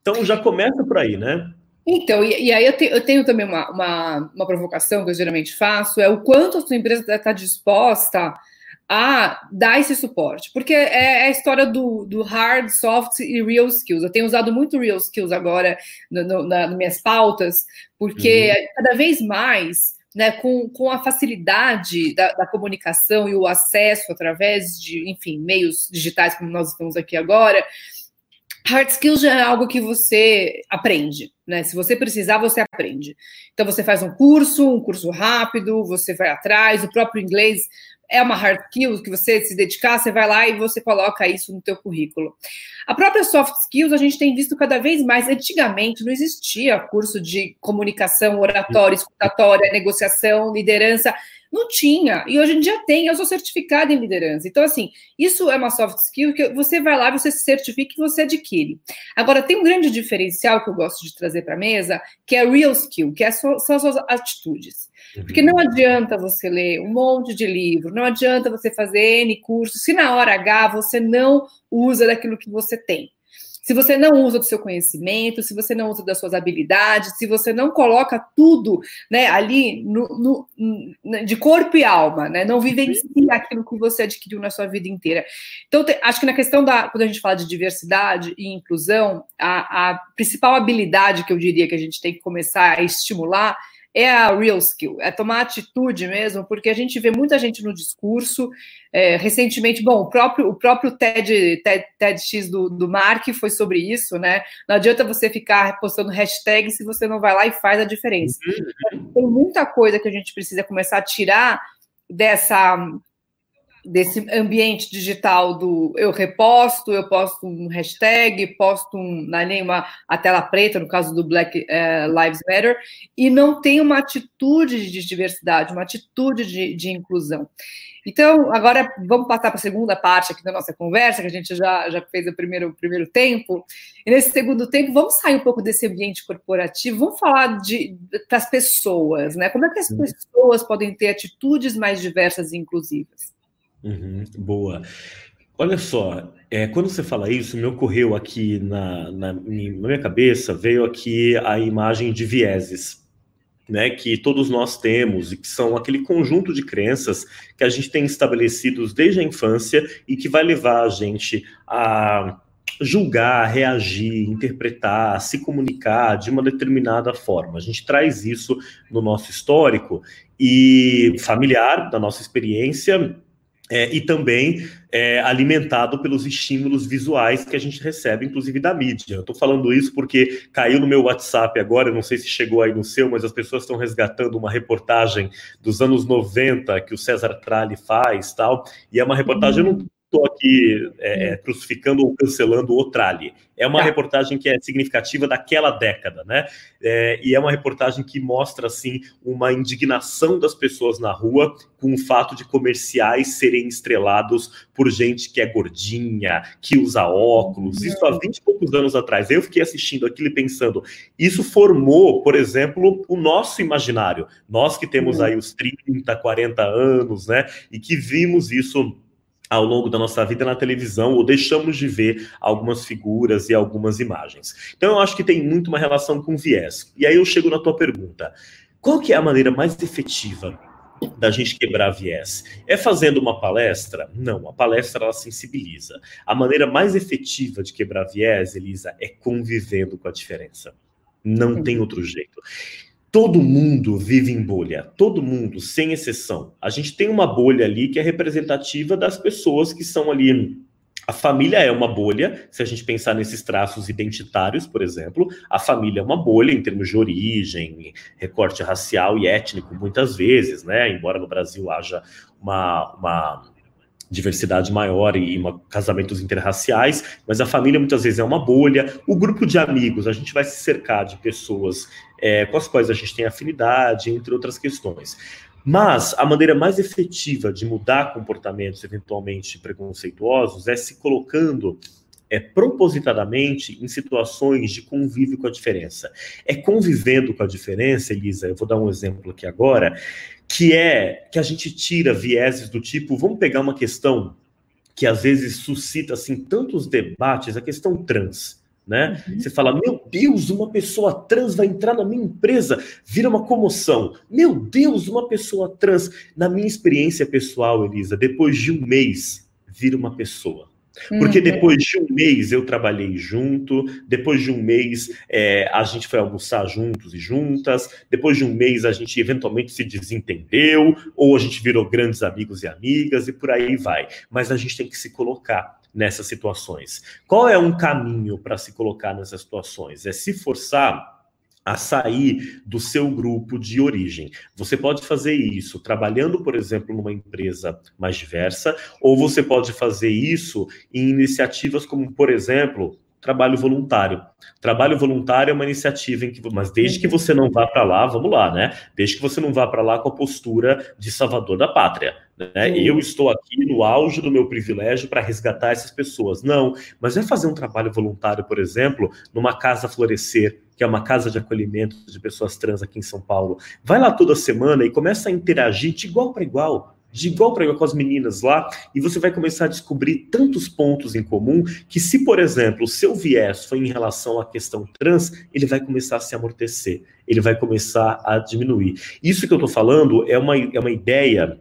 Então já começa por aí, né? Então, e, e aí eu, te, eu, tenho também uma, uma, uma, provocação que eu geralmente faço, é o quanto a sua empresa está disposta a dar esse suporte. Porque é, é, a história do, do, hard, soft e real skills. Eu tenho usado muito real skills agora no, no, na, nas minhas pautas, porque uhum. cada vez mais, né, com, com a facilidade da, da, comunicação e o acesso através de, enfim, meios digitais como nós estamos aqui agora, Hard skills já é algo que você aprende, né? Se você precisar, você aprende. Então você faz um curso, um curso rápido, você vai atrás, o próprio inglês é uma hard skill que você se dedicar, você vai lá e você coloca isso no teu currículo. A própria soft skills a gente tem visto cada vez mais. Antigamente não existia curso de comunicação, oratória, escutatória, negociação, liderança. Não tinha. E hoje em dia tem. Eu sou certificada em liderança. Então, assim, isso é uma soft skill que você vai lá, você se certifica e você adquire. Agora, tem um grande diferencial que eu gosto de trazer para a mesa, que é real skill, que é são as suas atitudes. Porque não adianta você ler um monte de livro, não adianta você fazer N cursos, se na hora H você não usa daquilo que você tem se você não usa do seu conhecimento, se você não usa das suas habilidades, se você não coloca tudo né, ali no, no, de corpo e alma, né, não vivencia aquilo que você adquiriu na sua vida inteira. Então, te, acho que na questão da, quando a gente fala de diversidade e inclusão, a, a principal habilidade que eu diria que a gente tem que começar a estimular é a real skill, é tomar atitude mesmo, porque a gente vê muita gente no discurso. É, recentemente, bom, o próprio, o próprio TED, TED, TEDx do, do Mark foi sobre isso, né? Não adianta você ficar postando hashtag se você não vai lá e faz a diferença. Uhum. Tem muita coisa que a gente precisa começar a tirar dessa desse ambiente digital do eu reposto, eu posto um hashtag, posto um, na uma, a tela preta, no caso do Black uh, Lives Matter, e não tem uma atitude de diversidade, uma atitude de, de inclusão. Então, agora vamos passar para a segunda parte aqui da nossa conversa, que a gente já, já fez o primeiro, o primeiro tempo. E nesse segundo tempo, vamos sair um pouco desse ambiente corporativo, vamos falar de, das pessoas, né? Como é que as pessoas podem ter atitudes mais diversas e inclusivas? Uhum, boa. Olha só, é, quando você fala isso, me ocorreu aqui na, na, na minha cabeça, veio aqui a imagem de vieses, né, que todos nós temos e que são aquele conjunto de crenças que a gente tem estabelecidos desde a infância e que vai levar a gente a julgar, reagir, interpretar, se comunicar de uma determinada forma. A gente traz isso no nosso histórico e familiar, da nossa experiência é, e também é, alimentado pelos estímulos visuais que a gente recebe, inclusive da mídia. Eu estou falando isso porque caiu no meu WhatsApp agora, não sei se chegou aí no seu, mas as pessoas estão resgatando uma reportagem dos anos 90 que o César Tralli faz, tal, e é uma reportagem, não estou aqui é, é, crucificando ou cancelando o Trali. É uma tá. reportagem que é significativa daquela década, né? É, e é uma reportagem que mostra, assim, uma indignação das pessoas na rua com o fato de comerciais serem estrelados por gente que é gordinha, que usa óculos. Isso há 20 e poucos anos atrás. Eu fiquei assistindo aquilo e pensando, isso formou, por exemplo, o nosso imaginário. Nós que temos uhum. aí os 30, 40 anos, né? E que vimos isso ao longo da nossa vida na televisão ou deixamos de ver algumas figuras e algumas imagens. Então eu acho que tem muito uma relação com viés. E aí eu chego na tua pergunta. Qual que é a maneira mais efetiva da gente quebrar viés? É fazendo uma palestra? Não, a palestra ela sensibiliza. A maneira mais efetiva de quebrar viés, Elisa, é convivendo com a diferença. Não tem outro jeito. Todo mundo vive em bolha, todo mundo, sem exceção. A gente tem uma bolha ali que é representativa das pessoas que são ali. A família é uma bolha, se a gente pensar nesses traços identitários, por exemplo, a família é uma bolha em termos de origem, recorte racial e étnico, muitas vezes, né? Embora no Brasil haja uma, uma diversidade maior e, e casamentos interraciais, mas a família muitas vezes é uma bolha. O grupo de amigos, a gente vai se cercar de pessoas é, com as quais a gente tem afinidade, entre outras questões. Mas a maneira mais efetiva de mudar comportamentos eventualmente preconceituosos é se colocando é propositadamente em situações de convívio com a diferença. É convivendo com a diferença, Elisa, eu vou dar um exemplo aqui agora, que é que a gente tira vieses do tipo, vamos pegar uma questão que às vezes suscita assim tantos debates, a questão trans. Né? Uhum. Você fala, meu Deus, uma pessoa trans vai entrar na minha empresa, vira uma comoção. Meu Deus, uma pessoa trans. Na minha experiência pessoal, Elisa, depois de um mês, vira uma pessoa. Porque uhum. depois de um mês eu trabalhei junto, depois de um mês é, a gente foi almoçar juntos e juntas, depois de um mês a gente eventualmente se desentendeu, ou a gente virou grandes amigos e amigas, e por aí vai. Mas a gente tem que se colocar nessas situações. Qual é um caminho para se colocar nessas situações? É se forçar a sair do seu grupo de origem. Você pode fazer isso trabalhando, por exemplo, numa empresa mais diversa, ou você pode fazer isso em iniciativas como, por exemplo, trabalho voluntário. Trabalho voluntário é uma iniciativa em que, mas desde que você não vá para lá, vamos lá, né? Desde que você não vá para lá com a postura de salvador da pátria. Né? Eu estou aqui no auge do meu privilégio para resgatar essas pessoas. Não, mas é fazer um trabalho voluntário, por exemplo, numa casa florescer, que é uma casa de acolhimento de pessoas trans aqui em São Paulo. Vai lá toda semana e começa a interagir de igual para igual de igual para igual com as meninas lá, e você vai começar a descobrir tantos pontos em comum que, se, por exemplo, o seu viés foi em relação à questão trans, ele vai começar a se amortecer, ele vai começar a diminuir. Isso que eu estou falando é uma, é uma ideia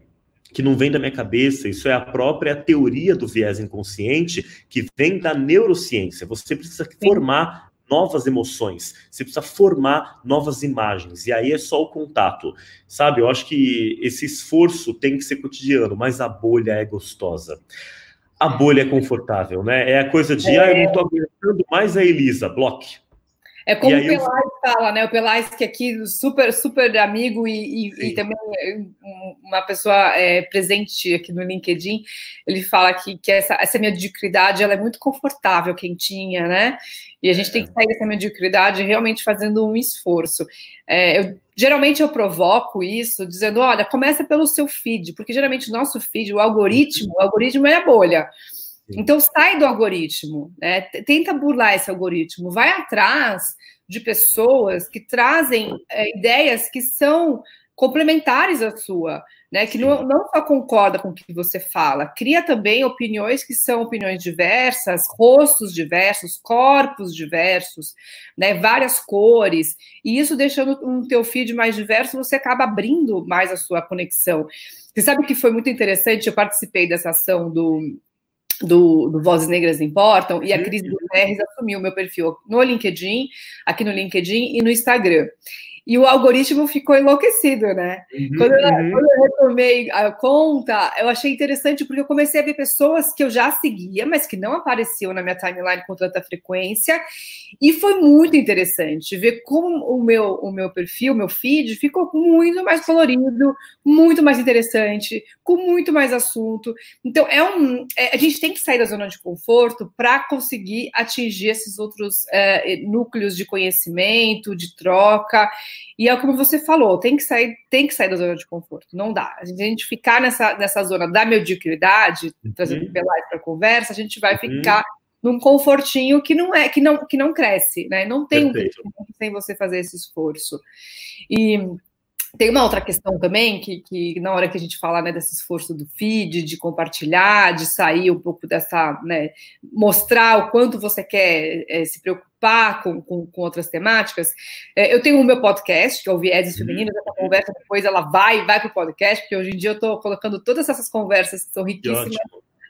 que não vem da minha cabeça, isso é a própria teoria do viés inconsciente que vem da neurociência. Você precisa formar novas emoções, você precisa formar novas imagens, e aí é só o contato, sabe? Eu acho que esse esforço tem que ser cotidiano, mas a bolha é gostosa. A bolha é confortável, né? É a coisa de, é. ah, eu não tô aguentando mais a Elisa, bloque. É como o Pelais eu... fala, né? O Pelais, que aqui super, super amigo e, e, e também uma pessoa é, presente aqui no LinkedIn, ele fala que, que essa, essa mediocridade ela é muito confortável, quentinha, né? E a gente tem que sair dessa mediocridade realmente fazendo um esforço. É, eu, geralmente eu provoco isso dizendo: olha, começa pelo seu feed, porque geralmente o nosso feed, o algoritmo, o algoritmo é a bolha. Então sai do algoritmo, né? tenta burlar esse algoritmo, vai atrás de pessoas que trazem é, ideias que são complementares à sua, né? Que não, não só concorda com o que você fala, cria também opiniões que são opiniões diversas, rostos diversos, corpos diversos, né? Várias cores, e isso deixando um teu feed mais diverso, você acaba abrindo mais a sua conexão. Você sabe que foi muito interessante, eu participei dessa ação do do, do, Vozes Negras Importam, e a Cris Guterres assumiu meu perfil no LinkedIn, aqui no LinkedIn e no Instagram e o algoritmo ficou enlouquecido, né? Uhum, quando, eu, uhum. quando, eu, retomei a conta, eu achei interessante porque eu comecei a ver pessoas que eu já seguia, mas que não apareciam na minha timeline com tanta frequência, e foi muito interessante ver como o meu, o meu perfil, o meu feed, ficou muito mais colorido, muito mais interessante, com muito mais assunto. Então, é um, é, a gente tem que sair da zona de conforto para conseguir atingir esses outros é, núcleos de conhecimento, de troca. E é como você falou, tem que sair, tem que sair da zona de conforto. Não dá. A gente ficar nessa, nessa zona da mediocridade, uhum. trazendo pela para a conversa, a gente vai uhum. ficar num confortinho que não é que não que não cresce, né? Não tem um sem você fazer esse esforço. E tem uma outra questão também, que, que na hora que a gente fala né, desse esforço do feed, de compartilhar, de sair um pouco dessa, né, mostrar o quanto você quer é, se preocupar com, com, com outras temáticas. É, eu tenho o meu podcast, que é o Vieses uhum. Femininos, essa conversa depois ela vai vai para o podcast, porque hoje em dia eu estou colocando todas essas conversas que são riquíssimas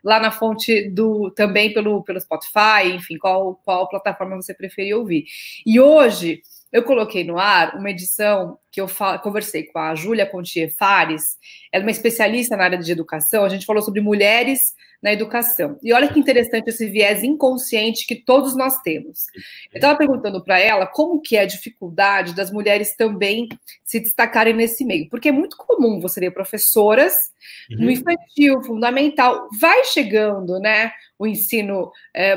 lá na fonte do também pelo, pelo Spotify, enfim, qual, qual plataforma você preferir ouvir. E hoje eu coloquei no ar uma edição que eu conversei com a Júlia Contier Fares, ela é uma especialista na área de educação, a gente falou sobre mulheres na educação. E olha que interessante esse viés inconsciente que todos nós temos. Eu estava perguntando para ela como que é a dificuldade das mulheres também se destacarem nesse meio, porque é muito comum você ver professoras uhum. no infantil, fundamental, vai chegando, né, o ensino, é,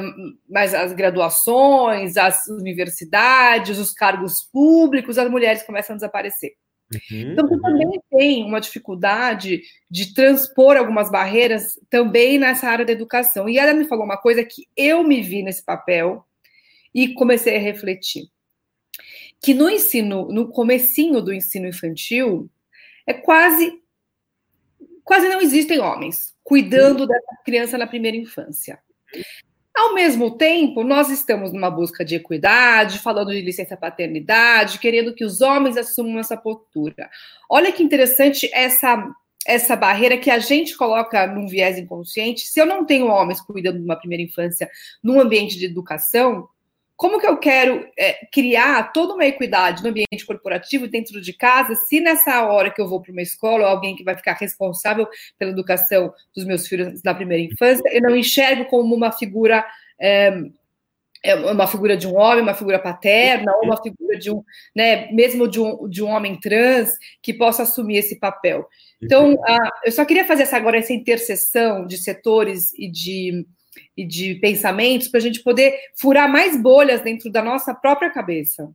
mas as graduações, as universidades, os cargos públicos, as mulheres começam a desaparecer. Uhum, então, uhum. também tem uma dificuldade de transpor algumas barreiras também nessa área da educação. E ela me falou uma coisa que eu me vi nesse papel e comecei a refletir. Que no ensino, no comecinho do ensino infantil, é quase quase não existem homens cuidando uhum. dessa criança na primeira infância. Ao mesmo tempo, nós estamos numa busca de equidade, falando de licença paternidade, querendo que os homens assumam essa postura. Olha que interessante essa essa barreira que a gente coloca num viés inconsciente. Se eu não tenho homens cuidando de uma primeira infância num ambiente de educação, como que eu quero é, criar toda uma equidade no ambiente corporativo dentro de casa, se nessa hora que eu vou para uma escola, alguém que vai ficar responsável pela educação dos meus filhos na primeira infância, eu não enxergo como uma figura. É, é uma figura de um homem, uma figura paterna, ou uma figura de um, né, mesmo de um, de um homem trans que possa assumir esse papel. Então, uh, eu só queria fazer essa, agora essa interseção de setores e de, e de pensamentos para a gente poder furar mais bolhas dentro da nossa própria cabeça.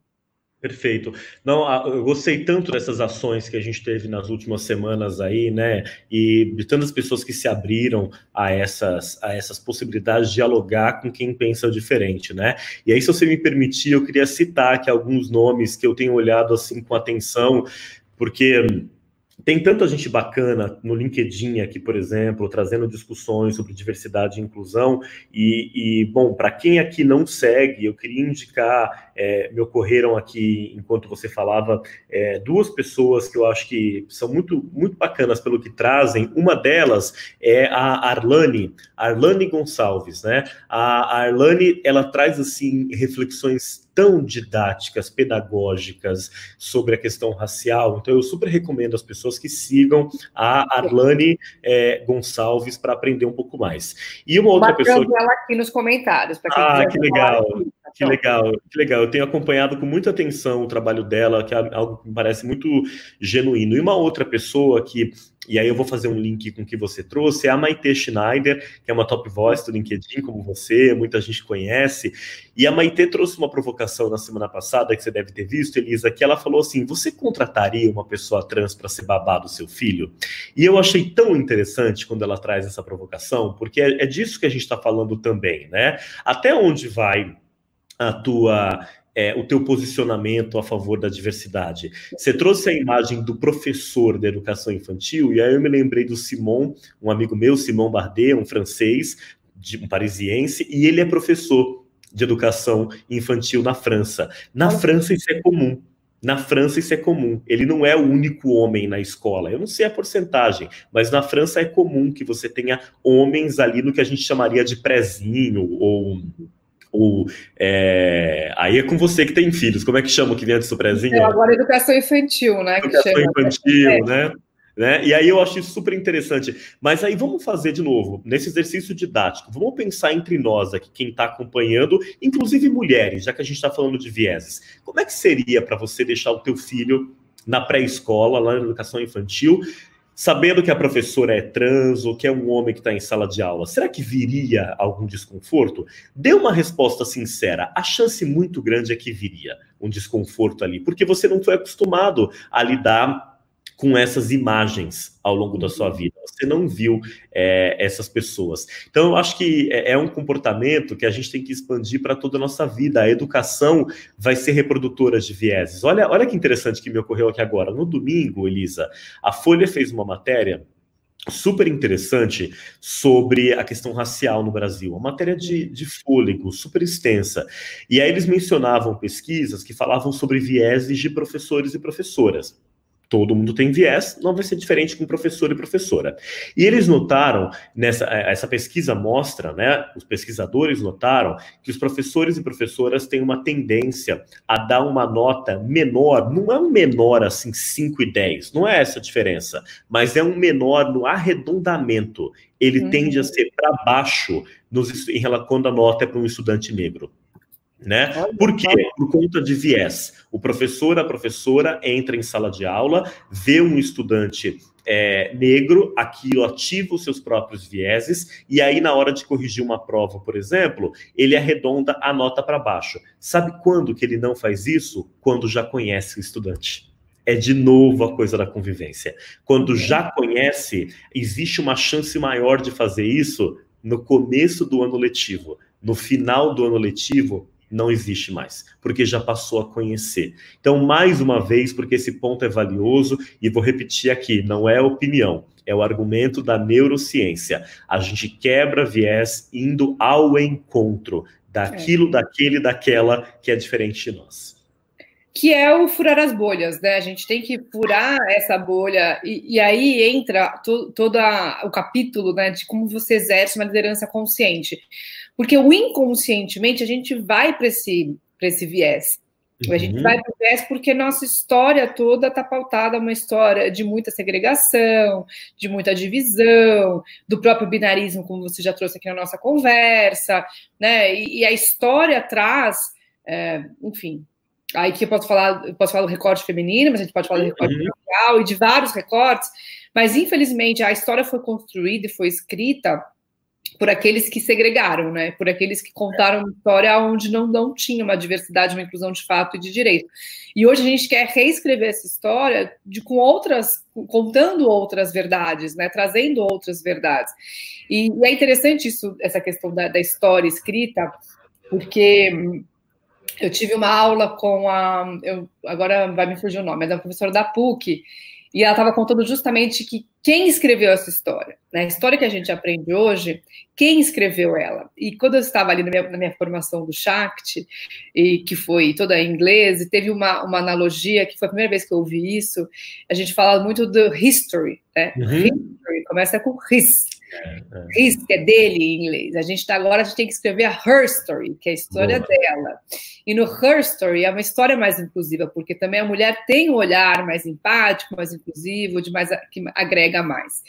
Perfeito. Não, eu gostei tanto dessas ações que a gente teve nas últimas semanas aí, né? E de tantas pessoas que se abriram a essas, a essas possibilidades de dialogar com quem pensa diferente, né? E aí, se você me permitir, eu queria citar aqui alguns nomes que eu tenho olhado assim com atenção, porque tem tanta gente bacana no LinkedIn aqui, por exemplo, trazendo discussões sobre diversidade e inclusão. E, e bom, para quem aqui não segue, eu queria indicar, é, me ocorreram aqui, enquanto você falava, é, duas pessoas que eu acho que são muito, muito bacanas pelo que trazem. Uma delas é a Arlane, Arlane Gonçalves, né? A Arlane, ela traz, assim, reflexões tão didáticas, pedagógicas sobre a questão racial. Então, eu super recomendo às pessoas que sigam a Arlane é, Gonçalves para aprender um pouco mais. E uma outra pessoa. ela aqui nos comentários. ah, que legal. Que legal, que legal. Eu tenho acompanhado com muita atenção o trabalho dela, que é algo que me parece muito genuíno. E uma outra pessoa que e aí eu vou fazer um link com o que você trouxe, é a Maite Schneider, que é uma top voice do LinkedIn, como você, muita gente conhece, e a Maite trouxe uma provocação na semana passada, que você deve ter visto, Elisa, que ela falou assim, você contrataria uma pessoa trans para ser babá do seu filho? E eu achei tão interessante quando ela traz essa provocação, porque é, é disso que a gente está falando também, né? Até onde vai a tua é, o teu posicionamento a favor da diversidade. Você trouxe a imagem do professor de educação infantil, e aí eu me lembrei do Simon, um amigo meu, Simon Bardet, um francês, de, um parisiense, e ele é professor de educação infantil na França. Na França isso é comum. Na França isso é comum. Ele não é o único homem na escola. Eu não sei a porcentagem, mas na França é comum que você tenha homens ali no que a gente chamaria de prezinho ou o, é... Aí é com você que tem filhos. Como é que chama o que vem antes do prezinho? É, agora educação infantil, né? Educação infantil, é. né? Né? E aí eu acho isso super interessante. Mas aí vamos fazer de novo, nesse exercício didático, vamos pensar entre nós aqui, quem está acompanhando, inclusive mulheres, já que a gente está falando de vieses. Como é que seria para você deixar o teu filho na pré-escola, lá na educação infantil, sabendo que a professora é trans ou que é um homem que está em sala de aula, será que viria algum desconforto? Dê uma resposta sincera. A chance muito grande é que viria um desconforto ali, porque você não foi acostumado a lidar com essas imagens ao longo da sua vida. Você não viu é, essas pessoas. Então, eu acho que é, é um comportamento que a gente tem que expandir para toda a nossa vida. A educação vai ser reprodutora de vieses. Olha, olha que interessante que me ocorreu aqui agora. No domingo, Elisa, a Folha fez uma matéria super interessante sobre a questão racial no Brasil, uma matéria de, de fôlego super extensa. E aí eles mencionavam pesquisas que falavam sobre vieses de professores e professoras todo mundo tem viés, não vai ser diferente com professor e professora. E eles notaram, nessa é, essa pesquisa mostra, né, os pesquisadores notaram que os professores e professoras têm uma tendência a dar uma nota menor, não é um menor assim 5 e 10, não é essa a diferença, mas é um menor no arredondamento. Ele uhum. tende a ser para baixo nos, em, quando a nota é para um estudante negro. Né? Por quê? Por conta de viés. O professor, a professora entra em sala de aula, vê um estudante é, negro, aquilo ativa os seus próprios vieses, e aí, na hora de corrigir uma prova, por exemplo, ele arredonda a nota para baixo. Sabe quando que ele não faz isso? Quando já conhece o estudante. É de novo a coisa da convivência. Quando já conhece, existe uma chance maior de fazer isso no começo do ano letivo. No final do ano letivo, não existe mais, porque já passou a conhecer. Então, mais uma vez, porque esse ponto é valioso, e vou repetir aqui: não é opinião, é o argumento da neurociência. A gente quebra viés indo ao encontro daquilo, é. daquele, daquela que é diferente de nós. Que é o furar as bolhas, né? A gente tem que furar essa bolha, e, e aí entra to, todo a, o capítulo né, de como você exerce uma liderança consciente. Porque o inconscientemente a gente vai para esse, esse viés. Uhum. A gente uhum. vai para o viés porque nossa história toda está pautada uma história de muita segregação, de muita divisão, do próprio binarismo, como você já trouxe aqui na nossa conversa, né? E, e a história traz, é, enfim, aí que eu posso falar, eu posso falar do recorte feminino, mas a gente pode falar do recorte uhum. racial e de vários recortes, mas infelizmente a história foi construída e foi escrita por aqueles que segregaram, né? Por aqueles que contaram uma história onde não, não tinha uma diversidade, uma inclusão de fato e de direito. E hoje a gente quer reescrever essa história de com outras, contando outras verdades, né? Trazendo outras verdades. E, e é interessante isso, essa questão da, da história escrita, porque eu tive uma aula com a, eu, agora vai me fugir o nome, é da professora da PUC, e ela estava contando justamente que quem escreveu essa história, né? a história que a gente aprende hoje, quem escreveu ela? E quando eu estava ali na minha, na minha formação do Shakti, e que foi toda em inglês, e teve uma, uma analogia, que foi a primeira vez que eu ouvi isso, a gente fala muito do history, né? Uhum. History, começa com his. É. His, que é dele em inglês. A gente tá agora, a gente tem que escrever a her story, que é a história Boa. dela. E no her story é uma história mais inclusiva, porque também a mulher tem um olhar mais empático, mais inclusivo, de mais que agrega mais.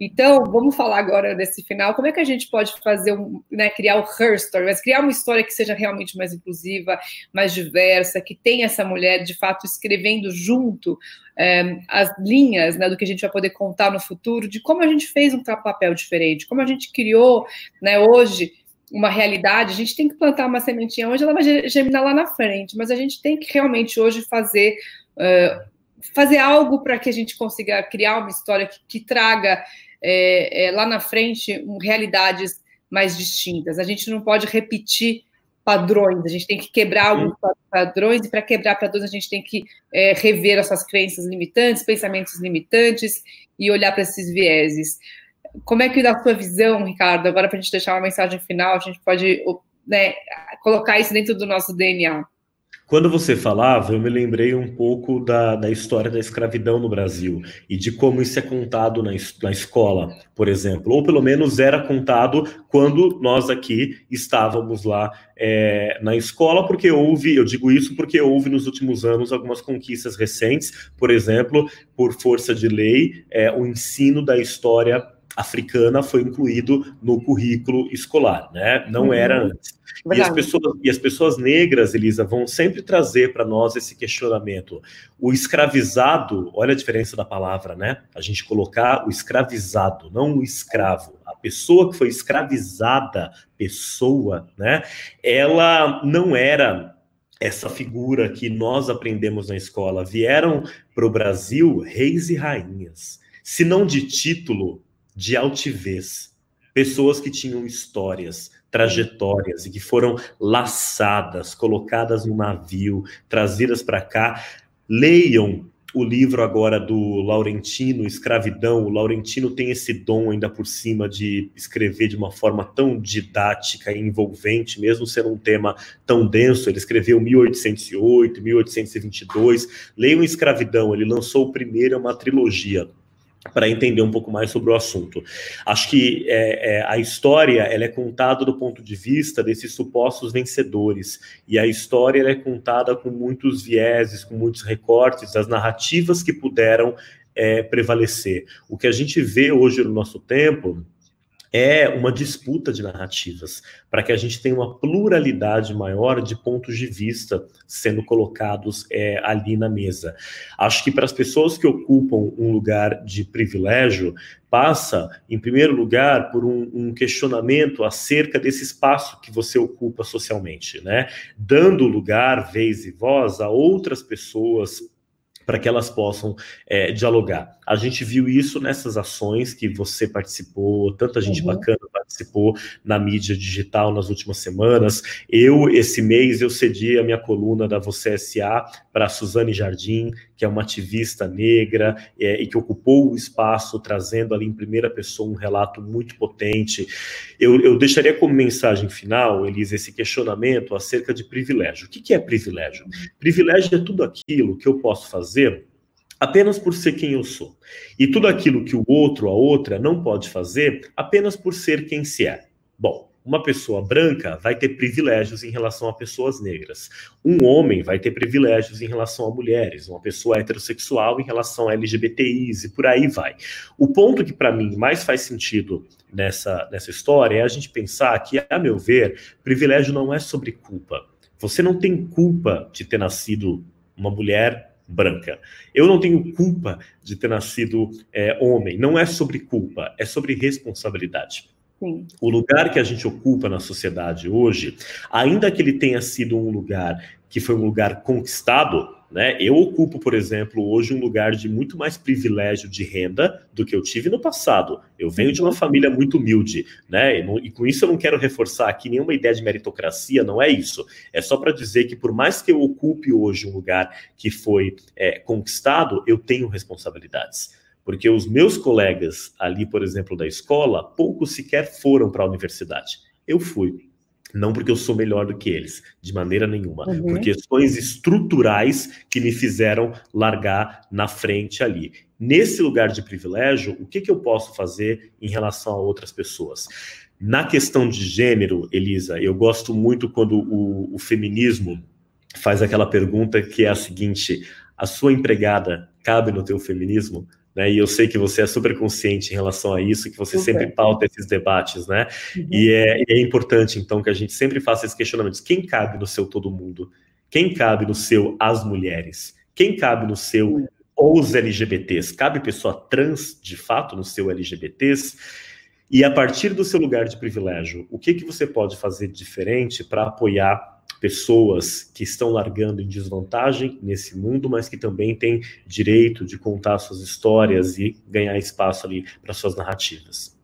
Então, vamos falar agora desse final. Como é que a gente pode fazer um, né, criar o her story, mas criar uma história que seja realmente mais inclusiva, mais diversa, que tenha essa mulher de fato escrevendo junto é, as linhas né, do que a gente vai poder contar no futuro, de como a gente fez um papel diferente, como a gente criou né, hoje uma realidade, a gente tem que plantar uma sementinha hoje, ela vai germinar lá na frente, mas a gente tem que realmente hoje fazer. Uh, fazer algo para que a gente consiga criar uma história que, que traga é, é, lá na frente um, realidades mais distintas. A gente não pode repetir padrões, a gente tem que quebrar alguns padrões, e para quebrar padrões a gente tem que é, rever as suas crenças limitantes, pensamentos limitantes e olhar para esses vieses. Como é que, da sua visão, Ricardo, agora para a gente deixar uma mensagem final, a gente pode né, colocar isso dentro do nosso DNA? Quando você falava, eu me lembrei um pouco da, da história da escravidão no Brasil e de como isso é contado na, na escola, por exemplo, ou pelo menos era contado quando nós aqui estávamos lá é, na escola, porque houve, eu digo isso porque houve nos últimos anos algumas conquistas recentes, por exemplo, por força de lei, é, o ensino da história africana foi incluído no currículo escolar, né? Não uhum. era antes. E as, pessoas, e as pessoas negras, Elisa, vão sempre trazer para nós esse questionamento. O escravizado, olha a diferença da palavra, né? A gente colocar o escravizado, não o escravo. A pessoa que foi escravizada, pessoa, né? Ela não era essa figura que nós aprendemos na escola. Vieram para o Brasil reis e rainhas. Se não de título, de altivez, pessoas que tinham histórias, trajetórias e que foram laçadas, colocadas no navio, trazidas para cá. Leiam o livro agora do Laurentino, Escravidão. O Laurentino tem esse dom ainda por cima de escrever de uma forma tão didática e envolvente, mesmo sendo um tema tão denso. Ele escreveu 1808, 1822. Leiam Escravidão, ele lançou o primeiro, é uma trilogia para entender um pouco mais sobre o assunto. Acho que é, é, a história ela é contada do ponto de vista desses supostos vencedores e a história é contada com muitos vieses, com muitos recortes das narrativas que puderam é, prevalecer. O que a gente vê hoje no nosso tempo é uma disputa de narrativas, para que a gente tenha uma pluralidade maior de pontos de vista sendo colocados é, ali na mesa. Acho que para as pessoas que ocupam um lugar de privilégio, passa, em primeiro lugar, por um, um, questionamento acerca desse espaço que você ocupa socialmente, né? Dando lugar, vez e voz a outras pessoas para que elas possam é, dialogar. A gente viu isso nessas ações que você participou, tanta gente uhum. bacana participou na mídia digital nas últimas semanas. Eu, esse mês, eu cedi a minha coluna da Você SA para Suzane Jardim, que é uma ativista negra é, e que ocupou o espaço, trazendo ali em primeira pessoa um relato muito potente. Eu, eu deixaria como mensagem final, Elisa, esse questionamento acerca de privilégio. O que, que é privilégio? Privilégio é tudo aquilo que eu posso fazer apenas por ser quem eu sou. E tudo aquilo que o outro, a outra, não pode fazer apenas por ser quem se é. Bom, uma pessoa branca vai ter privilégios em relação a pessoas negras. Um homem vai ter privilégios em relação a mulheres. Uma pessoa heterossexual em relação a LGBTIs e por aí vai. O ponto que para mim mais faz sentido nessa, nessa história é a gente pensar que, a meu ver, privilégio não é sobre culpa. Você não tem culpa de ter nascido uma mulher branca. Eu não tenho culpa de ter nascido é, homem. Não é sobre culpa, é sobre responsabilidade. Sim. O lugar que a gente ocupa na sociedade hoje, ainda que ele tenha sido um lugar que foi um lugar conquistado, né? Eu ocupo, por exemplo, hoje um lugar de muito mais privilégio de renda do que eu tive no passado. Eu venho de uma uhum. família muito humilde, né? E, não, e com isso eu não quero reforçar aqui nenhuma ideia de meritocracia, não é isso. É só para dizer que por mais que eu ocupe hoje um lugar que foi é, conquistado, eu tenho responsabilidades. Porque os meus colegas ali, por exemplo, da escola, poucos sequer foram para a universidade. Eu fui não porque eu sou melhor do que eles, de maneira nenhuma. Uhum. Por questões estruturais que me fizeram largar na frente ali. nesse lugar de privilégio, o que, que eu posso fazer em relação a outras pessoas? Na questão de gênero, Elisa, eu gosto muito quando o, o feminismo faz aquela pergunta que é a seguinte: a sua empregada cabe no teu feminismo? Né, e eu sei que você é super consciente em relação a isso, que você sempre pauta esses debates, né? Uhum. E, é, é, importante, então, que a gente sempre faça esses questionamentos. Quem cabe no seu todo mundo? Quem cabe no seu as mulheres? Quem cabe no seu os LGBTs? Cabe pessoa trans, de fato, no seu LGBTs? E a partir do seu lugar de privilégio, o que, que você pode fazer diferente para apoiar pessoas que estão largando em desvantagem nesse mundo, mas que também têm direito de contar suas histórias e ganhar espaço ali para suas narrativas.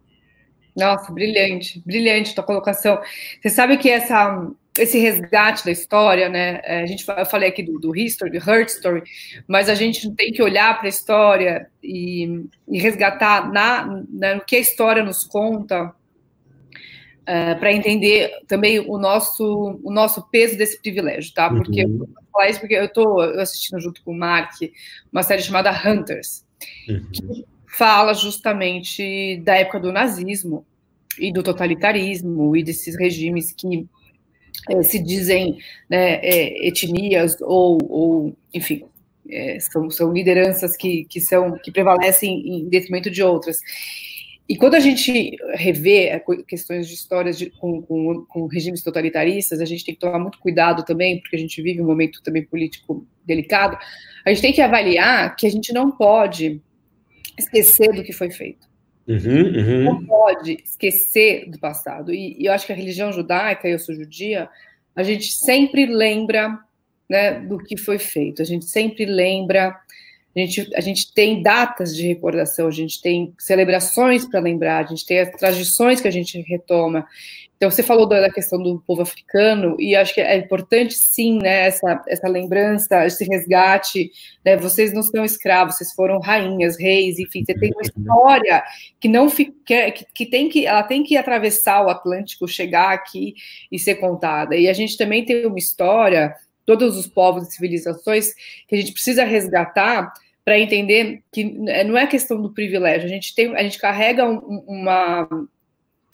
Nossa, brilhante, brilhante tua colocação. Você sabe que essa, esse resgate da história, né? É, a gente, eu falei aqui do, do history, do hurt story, mas a gente tem que olhar para a história e, e resgatar na, na, no que a história nos conta uh, é, para entender também o nosso, o nosso peso desse privilégio, tá? Porque uhum. eu falar isso porque eu estou assistindo junto com o Mark uma série chamada Hunters, uhum. que fala justamente da época do nazismo e do totalitarismo e desses regimes que é, se dizem né, é, etnias ou, ou enfim, é, são, são lideranças que, que, são, que prevalecem em detrimento de outras. E quando a gente revê é, questões de histórias de, com, com, com, regimes totalitaristas, a gente tem que tomar muito cuidado também, porque a gente vive um momento também político delicado. A gente tem que avaliar que a gente não pode esquecer do que foi feito. Uhum, uhum. Não pode esquecer do passado. E, e, eu acho que a religião judaica, eu sou judia, a gente sempre lembra né, do que foi feito. A gente sempre lembra a gente, a gente tem datas de recordação, a gente tem celebrações para lembrar, a gente tem as tradições que a gente retoma. Então, você falou da questão do povo africano, e acho que é importante, sim, né, essa, essa lembrança, esse resgate. Né, vocês não são escravos, vocês foram rainhas, reis, enfim, você tem uma história que não fica, que, que tem que, ela tem que atravessar o Atlântico, chegar aqui e ser contada. E a gente também tem uma história todos os povos e civilizações que a gente precisa resgatar para entender que não é questão do privilégio. A gente tem, a gente carrega um, uma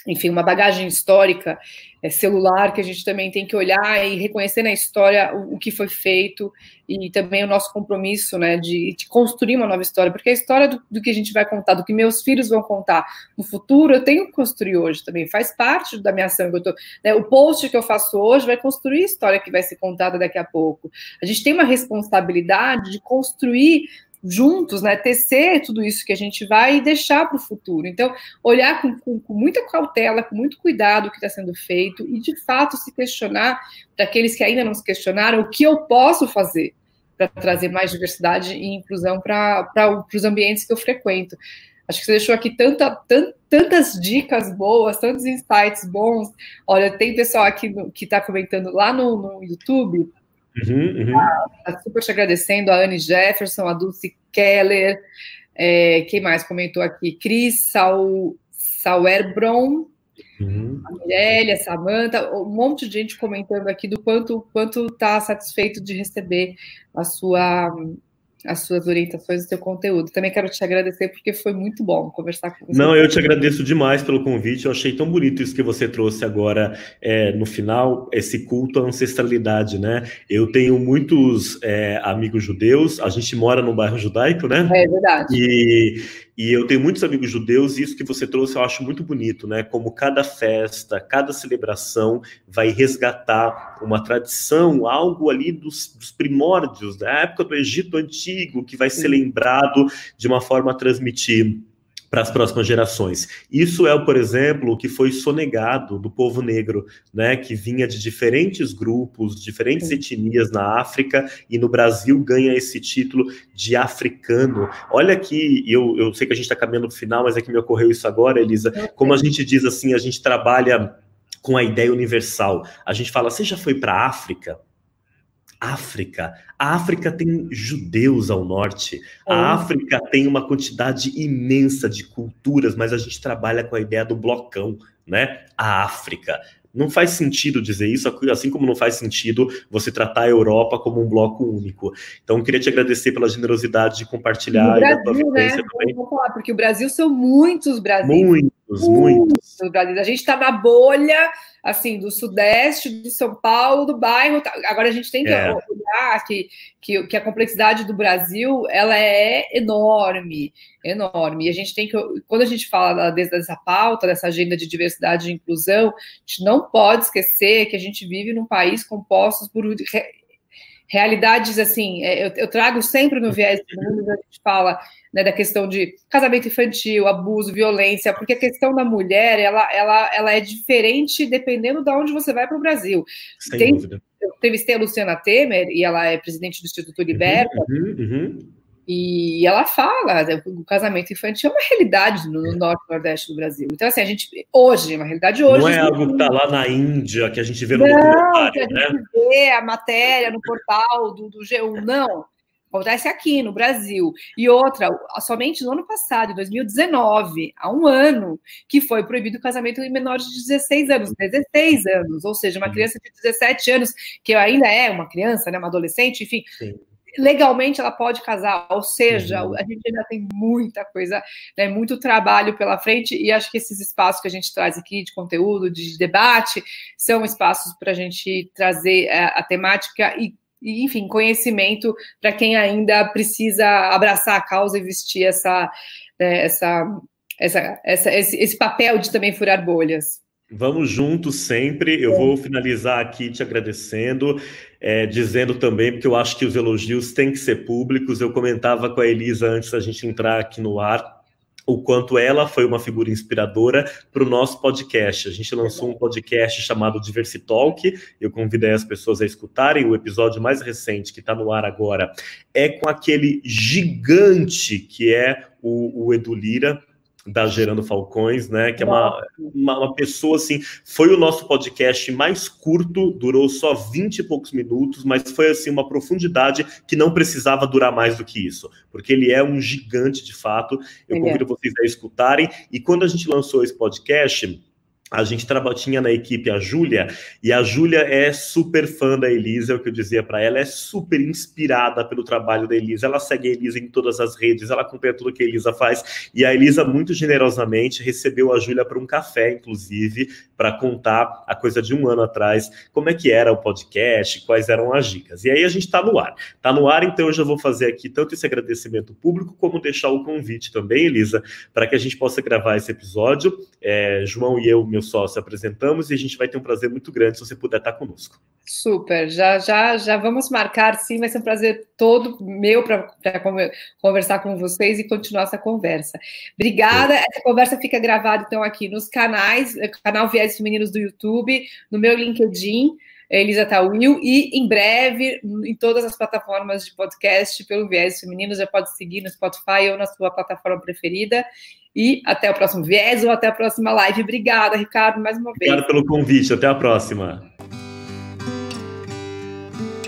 enfim, uma bagagem histórica é, celular que a gente também tem que olhar e reconhecer na história o, o que foi feito e também o nosso compromisso, né, de, de construir uma nova história, porque a história do, do, que a gente vai contar, do que meus filhos vão contar no futuro, eu tenho que construir hoje também, faz parte da minha ação tô, né, o post que eu faço hoje vai construir a história que vai ser contada daqui a pouco. A gente tem uma responsabilidade de construir juntos, né, tecer tudo isso que a gente vai deixar para o futuro. Então, olhar com, com, com, muita cautela, com muito cuidado o que está sendo feito e, de fato, se questionar, para aqueles que ainda não se questionaram, o que eu posso fazer para trazer mais diversidade e inclusão para os ambientes que eu frequento. Acho que você deixou aqui tanta, tantas dicas boas, tantos insights bons. Olha, tem pessoal aqui no, que está comentando lá no, no YouTube Uhum, uhum. Tá super te agradecendo, a Anne Jefferson, a Dulce Keller, é, quem mais comentou aqui? Cris Sau, Sauerbron, uhum. a Mirelle, a Samanta, um monte de gente comentando aqui do quanto quanto está satisfeito de receber a sua as suas orientações e seu conteúdo. Também quero te agradecer porque foi muito bom conversar com você. Não, eu te agradeço demais pelo convite. Eu achei tão bonito isso que você trouxe agora é, no final, esse culto à ancestralidade, né? Eu tenho muitos é, amigos judeus. A gente mora num bairro judaico, né? É verdade. E e eu tenho muitos amigos judeus, e isso que você trouxe eu acho muito bonito, né? Como cada festa, cada celebração vai resgatar uma tradição, algo ali dos, dos primórdios, da época do Egito Antigo, que vai ser lembrado de uma forma a transmitir para as próximas gerações. Isso é, por exemplo, o que foi sonegado do povo negro, né, que vinha de diferentes grupos, diferentes etnias na África e no Brasil ganha esse título de africano. Olha aqui, eu, eu sei que a gente está caminhando para o final, mas é que me ocorreu isso agora, Elisa. Como a gente diz assim, a gente trabalha com a ideia universal. A gente fala, você já foi para a África? África. A África tem judeus ao norte. A África tem uma quantidade imensa de culturas, mas a gente trabalha com a ideia do blocão, né? A África. Não faz sentido dizer isso, assim como não faz sentido você tratar a Europa como um bloco único. Então, queria te agradecer pela generosidade de compartilhar. O Brasil, né? Vou falar, porque o Brasil são muitos brasileiros. Muitos, muitos. muitos. A gente está na bolha assim, do Sudeste, de São Paulo, do bairro. Tá, agora a gente tem que é. olhar que, que, que, a complexidade do Brasil ela é enorme, enorme. E a gente tem que, quando a gente fala dessa pauta, dessa agenda de diversidade e inclusão, a gente não pode esquecer que a gente vive num país composto por realidades assim. É, eu, eu trago sempre no viés do mundo, a gente fala né, da questão de casamento infantil, abuso, violência, porque a questão da mulher ela, ela, ela é diferente dependendo de onde você vai para o Brasil. Sem Tem, dúvida. Eu entrevistei a Luciana Temer, e ela é presidente do Instituto Liberta, uhum, uhum. E ela fala, né, o casamento infantil é uma realidade no, norte e nordeste do Brasil. Então, assim, a gente, hoje, é uma realidade hoje. Não é algo que está lá na Índia, que a gente vê no não, documentário, que a gente né? vê a matéria no portal do, do G1, não. Acontece aqui no Brasil. E outra, somente no ano passado, em 2019, há um ano, que foi proibido o casamento em menores de 16 anos, 16 anos, ou seja, uma criança de 17 anos, que ainda é uma criança, né, uma adolescente, enfim. Sim legalmente ela pode casar, ou seja, uhum. a gente ainda tem muita coisa, né, muito trabalho pela frente, e acho que esses espaços que a gente traz aqui de conteúdo, de debate, são espaços para a gente trazer a, é, a temática e, enfim, conhecimento para quem ainda precisa abraçar a causa e vestir essa, né, essa, essa, essa esse, esse, papel de também furar bolhas. Vamos juntos sempre. Eu vou finalizar aqui te agradecendo, é, dizendo também, porque eu acho que os elogios têm que ser públicos. Eu comentava com a Elisa antes da gente entrar aqui no ar o quanto ela foi uma figura inspiradora para o nosso podcast. A gente lançou um podcast chamado Diversitalk. Eu convidei as pessoas a escutarem. O episódio mais recente, que está no ar agora, é com aquele gigante que é o, o Edu Lira da Gerando Falcões, né? Que é uma, uma, uma, pessoa assim. Foi o nosso podcast mais curto, durou só 20 e poucos minutos, mas foi assim uma profundidade que não precisava durar mais do que isso, porque ele é um gigante de fato. Eu convido é. vocês a escutarem. E quando a gente lançou esse podcast, a gente tinha na equipe a Júlia, e a Júlia é super fã da Elisa, é o que eu dizia para ela, é super inspirada pelo trabalho da Elisa. Ela segue a Elisa em todas as redes, ela acompanha tudo que a Elisa faz, e a Elisa, muito generosamente, recebeu a Júlia para um café, inclusive, para contar a coisa de um ano atrás, como é que era o podcast, quais eram as dicas. E aí a gente está no ar. Está no ar, então eu já vou fazer aqui tanto esse agradecimento público, como deixar o convite também, Elisa, para que a gente possa gravar esse episódio. É, João e eu, meu sócio, apresentamos e a gente vai ter um prazer muito grande se você puder estar conosco. Super, já já já vamos marcar, sim, vai ser um prazer todo meu para conversar com vocês e continuar essa conversa. Obrigada, essa conversa fica gravada então aqui nos canais, canal Viés Femininos do YouTube, no meu LinkedIn, Elisa Tawil, e em breve em todas as plataformas de podcast pelo Viés Femininos, já pode seguir no Spotify ou na sua plataforma preferida. E até o próximo viés ou até a próxima live. Obrigada, Ricardo, mais uma vez. Obrigado pelo convite. Até a próxima.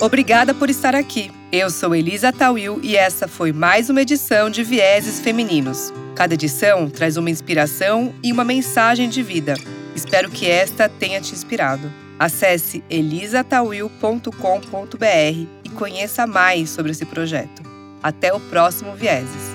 Obrigada por estar aqui. Eu sou Elisa Tawil e essa foi mais uma edição de Vieses Femininos. Cada edição traz uma inspiração e uma mensagem de vida. Espero que esta tenha te inspirado. Acesse elisatawil.com.br e conheça mais sobre esse projeto. Até o próximo Vieses.